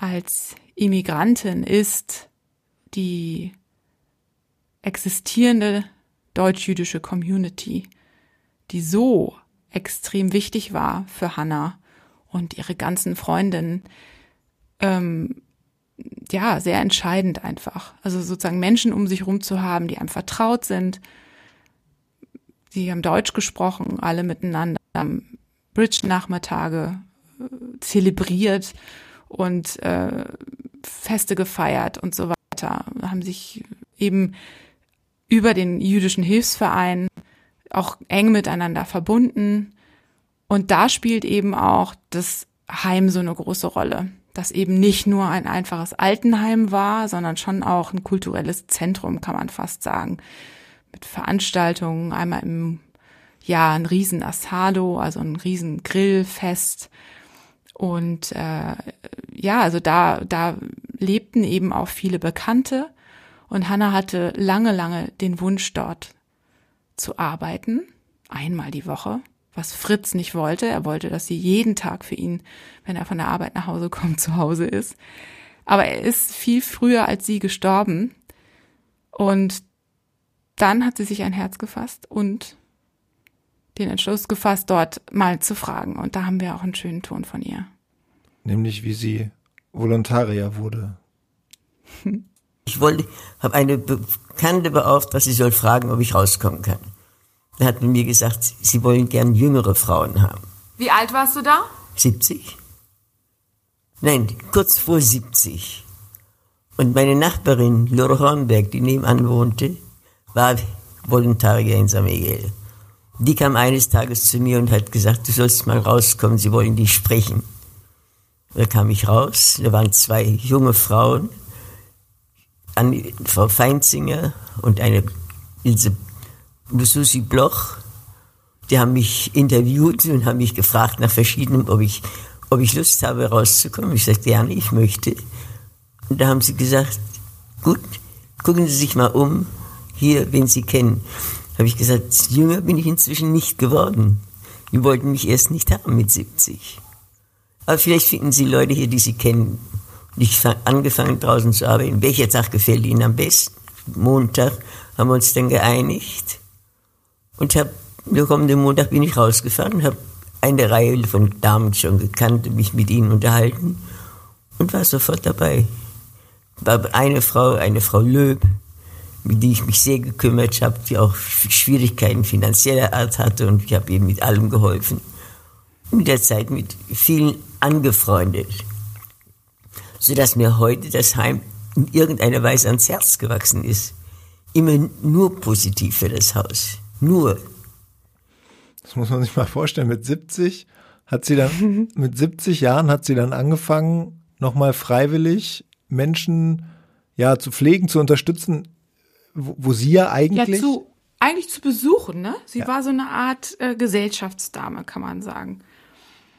als Immigrantin ist die existierende deutsch-jüdische Community, die so extrem wichtig war für Hannah und ihre ganzen Freundinnen, ähm, ja, sehr entscheidend einfach. Also sozusagen Menschen um sich herum zu haben, die einem vertraut sind. Sie haben Deutsch gesprochen, alle miteinander, haben Bridge-Nachmittage äh, zelebriert und äh, Feste gefeiert und so weiter. Haben sich eben über den jüdischen Hilfsverein auch eng miteinander verbunden. Und da spielt eben auch das Heim so eine große Rolle, das eben nicht nur ein einfaches Altenheim war, sondern schon auch ein kulturelles Zentrum, kann man fast sagen. Mit Veranstaltungen, einmal im Jahr ein riesen Asado, also ein riesen Grillfest. Und äh, ja, also da, da lebten eben auch viele Bekannte. Und Hannah hatte lange, lange den Wunsch, dort zu arbeiten, einmal die Woche, was Fritz nicht wollte. Er wollte, dass sie jeden Tag für ihn, wenn er von der Arbeit nach Hause kommt, zu Hause ist. Aber er ist viel früher als sie gestorben. Und dann hat sie sich ein Herz gefasst und den Entschluss gefasst, dort mal zu fragen. Und da haben wir auch einen schönen Ton von ihr. Nämlich, wie sie Volontarier wurde. Ich wollte, habe eine Bekannte beauftragt, sie soll fragen, ob ich rauskommen kann. Da hat man mir gesagt, sie wollen gern jüngere Frauen haben. Wie alt warst du da? 70. Nein, kurz vor 70. Und meine Nachbarin, Lore Hornberg, die nebenan wohnte, war Volontarier in San Miguel. Die kam eines Tages zu mir und hat gesagt, du sollst mal rauskommen, sie wollen dich sprechen. Da kam ich raus, da waren zwei junge Frauen, Frau Feinzinger und eine Ilse Susi Bloch, die haben mich interviewt und haben mich gefragt nach verschiedenen, ob ich, ob ich Lust habe, rauszukommen. Ich sagte, gerne, ich möchte. Und da haben sie gesagt, gut, gucken Sie sich mal um, hier, wen Sie kennen. Habe ich gesagt, jünger bin ich inzwischen nicht geworden. Die wollten mich erst nicht haben mit 70. Aber vielleicht finden Sie Leute hier, die Sie kennen. Und ich habe angefangen draußen zu arbeiten. Welcher Tag gefällt Ihnen am besten? Montag haben wir uns dann geeinigt. Und hab, der kommende Montag bin ich rausgefahren und habe eine Reihe von Damen schon gekannt, mich mit ihnen unterhalten und war sofort dabei. War eine Frau, eine Frau Löb, mit der ich mich sehr gekümmert habe, die auch Schwierigkeiten finanzieller Art hatte und ich habe ihr mit allem geholfen. Mit der Zeit mit vielen angefreundet, sodass mir heute das Heim in irgendeiner Weise ans Herz gewachsen ist. Immer nur positiv für das Haus. Nur. Das muss man sich mal vorstellen. Mit 70 hat sie dann, mit 70 Jahren hat sie dann angefangen, nochmal freiwillig Menschen ja zu pflegen, zu unterstützen, wo, wo sie ja eigentlich. Ja, zu, eigentlich zu besuchen, ne? Sie ja. war so eine Art äh, Gesellschaftsdame, kann man sagen.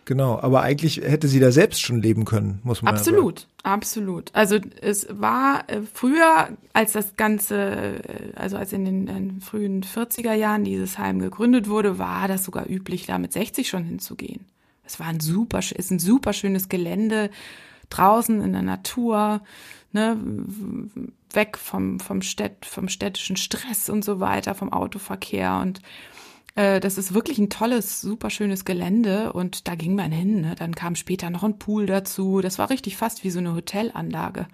Genau, aber eigentlich hätte sie da selbst schon leben können, muss man Absolut, sagen. absolut. Also es war äh, früher, als das Ganze, äh, also als in den, in den frühen 40er Jahren dieses Heim gegründet wurde, war das sogar üblich, da mit 60 schon hinzugehen. Es war ein super, ist ein super schönes Gelände draußen in der Natur, ne, weg vom, vom, Städt, vom städtischen Stress und so weiter, vom Autoverkehr und äh, das ist wirklich ein tolles, super schönes Gelände und da ging man hin. Ne? Dann kam später noch ein Pool dazu. Das war richtig fast wie so eine Hotelanlage.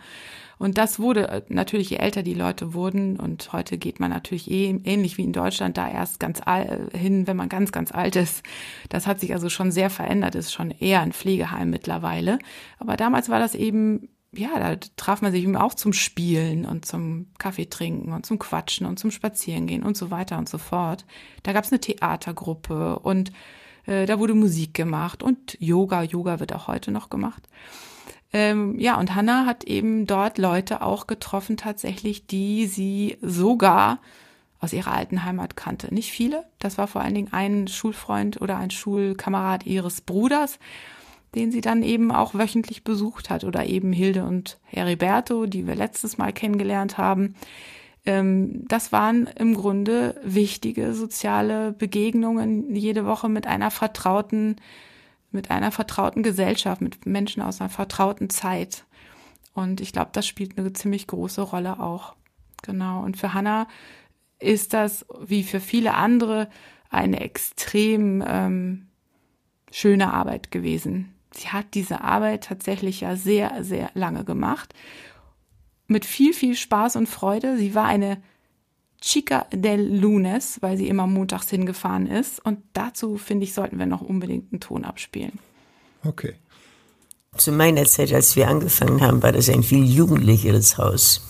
Und das wurde äh, natürlich, je älter die Leute wurden, und heute geht man natürlich eh, ähnlich wie in Deutschland da erst ganz all, hin, wenn man ganz, ganz alt ist. Das hat sich also schon sehr verändert, ist schon eher ein Pflegeheim mittlerweile. Aber damals war das eben ja, da traf man sich eben auch zum Spielen und zum Kaffee trinken und zum Quatschen und zum Spazierengehen und so weiter und so fort. Da gab's eine Theatergruppe und äh, da wurde Musik gemacht und Yoga. Yoga wird auch heute noch gemacht. Ähm, ja, und Hannah hat eben dort Leute auch getroffen, tatsächlich, die sie sogar aus ihrer alten Heimat kannte. Nicht viele. Das war vor allen Dingen ein Schulfreund oder ein Schulkamerad ihres Bruders den sie dann eben auch wöchentlich besucht hat oder eben Hilde und Heriberto, die wir letztes Mal kennengelernt haben. Ähm, das waren im Grunde wichtige soziale Begegnungen jede Woche mit einer vertrauten, mit einer vertrauten Gesellschaft, mit Menschen aus einer vertrauten Zeit. Und ich glaube, das spielt eine ziemlich große Rolle auch. Genau. Und für Hannah ist das, wie für viele andere, eine extrem ähm, schöne Arbeit gewesen. Sie hat diese Arbeit tatsächlich ja sehr, sehr lange gemacht. Mit viel, viel Spaß und Freude. Sie war eine Chica del Lunes, weil sie immer montags hingefahren ist. Und dazu, finde ich, sollten wir noch unbedingt einen Ton abspielen. Okay. Zu meiner Zeit, als wir angefangen haben, war das ein viel jugendlicheres Haus.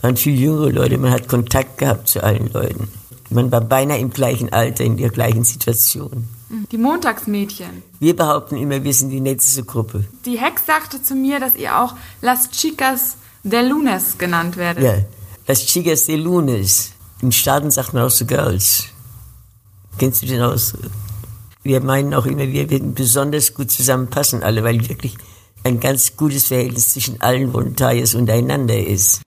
Man viel jüngere Leute, man hat Kontakt gehabt zu allen Leuten. Man war beinahe im gleichen Alter, in der gleichen Situation. Die Montagsmädchen. Wir behaupten immer, wir sind die netteste Gruppe. Die Hex sagte zu mir, dass ihr auch Las Chicas del Lunes genannt werdet. Ja, Las Chicas de Lunes. In Staaten sagt man auch so Girls. Kennst du den aus? Wir meinen auch immer, wir werden besonders gut zusammenpassen, alle, weil wirklich ein ganz gutes Verhältnis zwischen allen Volontariers untereinander ist.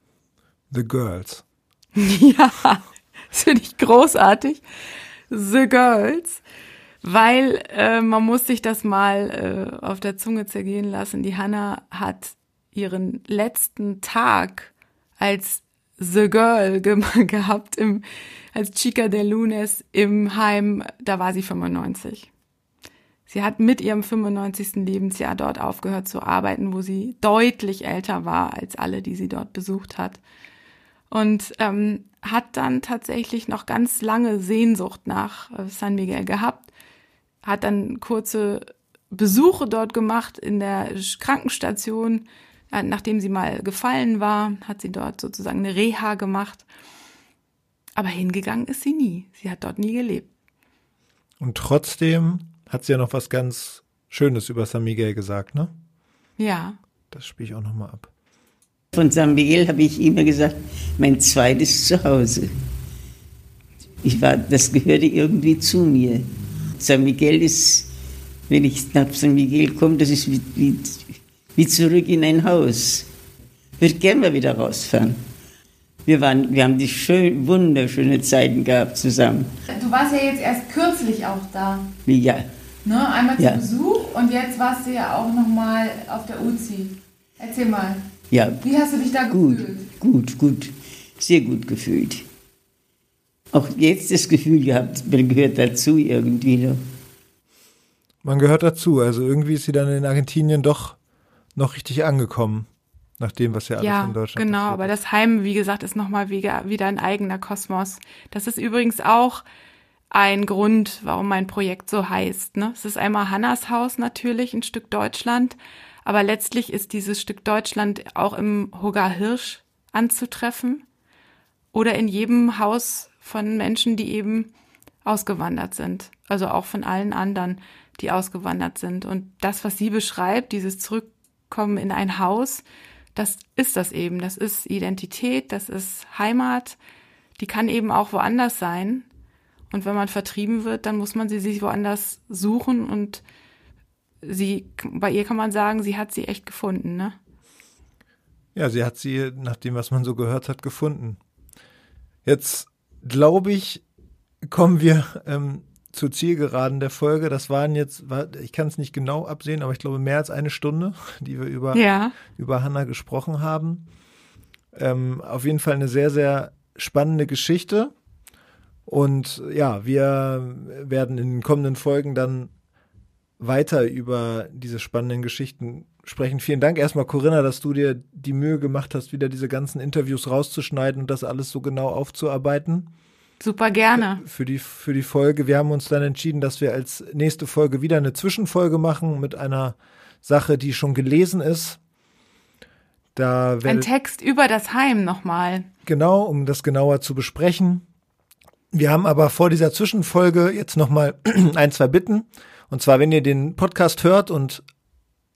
The Girls. Ja, das finde ich großartig. The Girls. Weil äh, man muss sich das mal äh, auf der Zunge zergehen lassen. Die Hannah hat ihren letzten Tag als The Girl ge gehabt, im, als Chica de Lunes im Heim, da war sie 95. Sie hat mit ihrem 95. Lebensjahr dort aufgehört zu arbeiten, wo sie deutlich älter war als alle, die sie dort besucht hat. Und ähm, hat dann tatsächlich noch ganz lange Sehnsucht nach äh, San Miguel gehabt, hat dann kurze Besuche dort gemacht in der Krankenstation, äh, nachdem sie mal gefallen war, hat sie dort sozusagen eine Reha gemacht. Aber hingegangen ist sie nie. Sie hat dort nie gelebt. Und trotzdem hat sie ja noch was ganz Schönes über San Miguel gesagt, ne? Ja. Das spiele ich auch nochmal ab. Von San Miguel habe ich immer gesagt, mein zweites Zuhause. Ich war, das gehörte irgendwie zu mir. San Miguel ist, wenn ich nach San Miguel komme, das ist wie, wie, wie zurück in ein Haus. Ich würde gerne mal wieder rausfahren. Wir, waren, wir haben die schön, wunderschöne Zeiten gehabt zusammen. Du warst ja jetzt erst kürzlich auch da. Ja, Ne? Einmal zu Ja. Besuch und jetzt warst du ja auch nochmal auf der UZI. Erzähl mal, ja, wie hast du dich da gut, gefühlt? gut, gut, sehr gut gefühlt. Auch jetzt das Gefühl gehabt, man gehört dazu irgendwie noch. Man gehört dazu. Also irgendwie ist sie dann in Argentinien doch noch richtig angekommen. Nach dem, was ja alles Ja, in Deutschland genau. passiert Aber das Heim, wie gesagt, ist nochmal wieder, wieder ein eigener Kosmos. Das ist übrigens auch ein Grund, warum mein Projekt so heißt. Ne? Es ist einmal Hannas Haus natürlich, ein Stück Deutschland. Aber letztlich ist dieses Stück Deutschland auch im Hogar Hirsch anzutreffen oder in jedem Haus von Menschen, die eben ausgewandert sind. Also auch von allen anderen, die ausgewandert sind. Und das, was sie beschreibt, dieses Zurückkommen in ein Haus, das ist das eben. Das ist Identität, das ist Heimat. Die kann eben auch woanders sein. Und wenn man vertrieben wird, dann muss man sie sich woanders suchen. Und sie, bei ihr kann man sagen, sie hat sie echt gefunden, ne? Ja, sie hat sie, nach dem, was man so gehört hat, gefunden. Jetzt glaube ich, kommen wir ähm, zur Zielgeraden der Folge. Das waren jetzt, war, ich kann es nicht genau absehen, aber ich glaube mehr als eine Stunde, die wir über, Ja. über Hannah gesprochen haben. Ähm, auf jeden Fall eine sehr, sehr spannende Geschichte. Und ja, wir werden in den kommenden Folgen dann weiter über diese spannenden Geschichten sprechen. Vielen Dank erstmal, Corinna, dass du dir die Mühe gemacht hast, wieder diese ganzen Interviews rauszuschneiden und das alles so genau aufzuarbeiten Super gerne. für die, für die Folge. Wir haben uns dann entschieden, dass wir als nächste Folge wieder eine Zwischenfolge machen mit einer Sache, die schon gelesen ist. Da Ein Text über das Heim nochmal. genau, um das genauer zu besprechen. Wir haben aber vor dieser Zwischenfolge jetzt nochmal ein, zwei Bitten. Und zwar, wenn ihr den Podcast hört und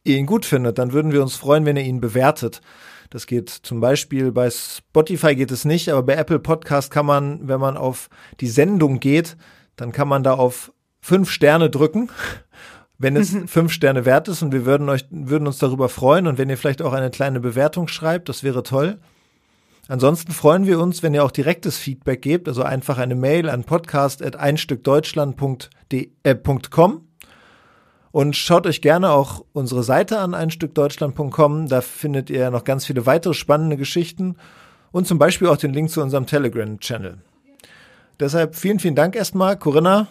ihr ihn gut findet, dann würden wir uns freuen, wenn ihr ihn bewertet. Das geht zum Beispiel bei Spotify geht es nicht, aber bei Apple Podcast kann man, wenn man auf die Sendung geht, dann kann man da auf fünf Sterne drücken. wenn es mhm. fünf Sterne wert ist und wir würden euch, würden uns darüber freuen und wenn ihr vielleicht auch eine kleine Bewertung schreibt, das wäre toll. Ansonsten freuen wir uns, wenn ihr auch direktes Feedback gebt, also einfach eine Mail an podcast.einstückdeutschland.com und schaut euch gerne auch unsere Seite an, einstückdeutschland.com. Da findet ihr noch ganz viele weitere spannende Geschichten und zum Beispiel auch den Link zu unserem Telegram-Channel. Deshalb vielen, vielen Dank erstmal, Corinna.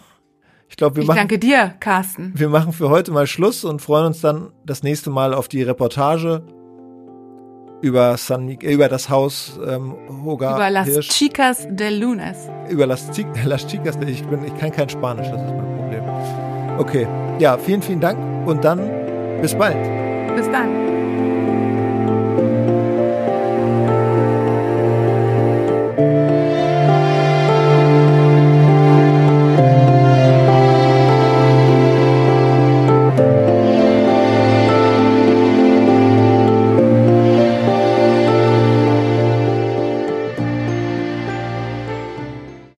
Ich glaube, wir ich machen. danke dir, Carsten. Wir machen für heute mal Schluss und freuen uns dann das nächste Mal auf die Reportage über San äh, über das Haus ähm, Hoga über Las Hirsch. Chicas del Lunes. Über Las, Las Chicas, ich bin, ich kann kein Spanisch, das ist mein Problem. Okay, ja, vielen, vielen Dank und dann bis bald. Bis dann.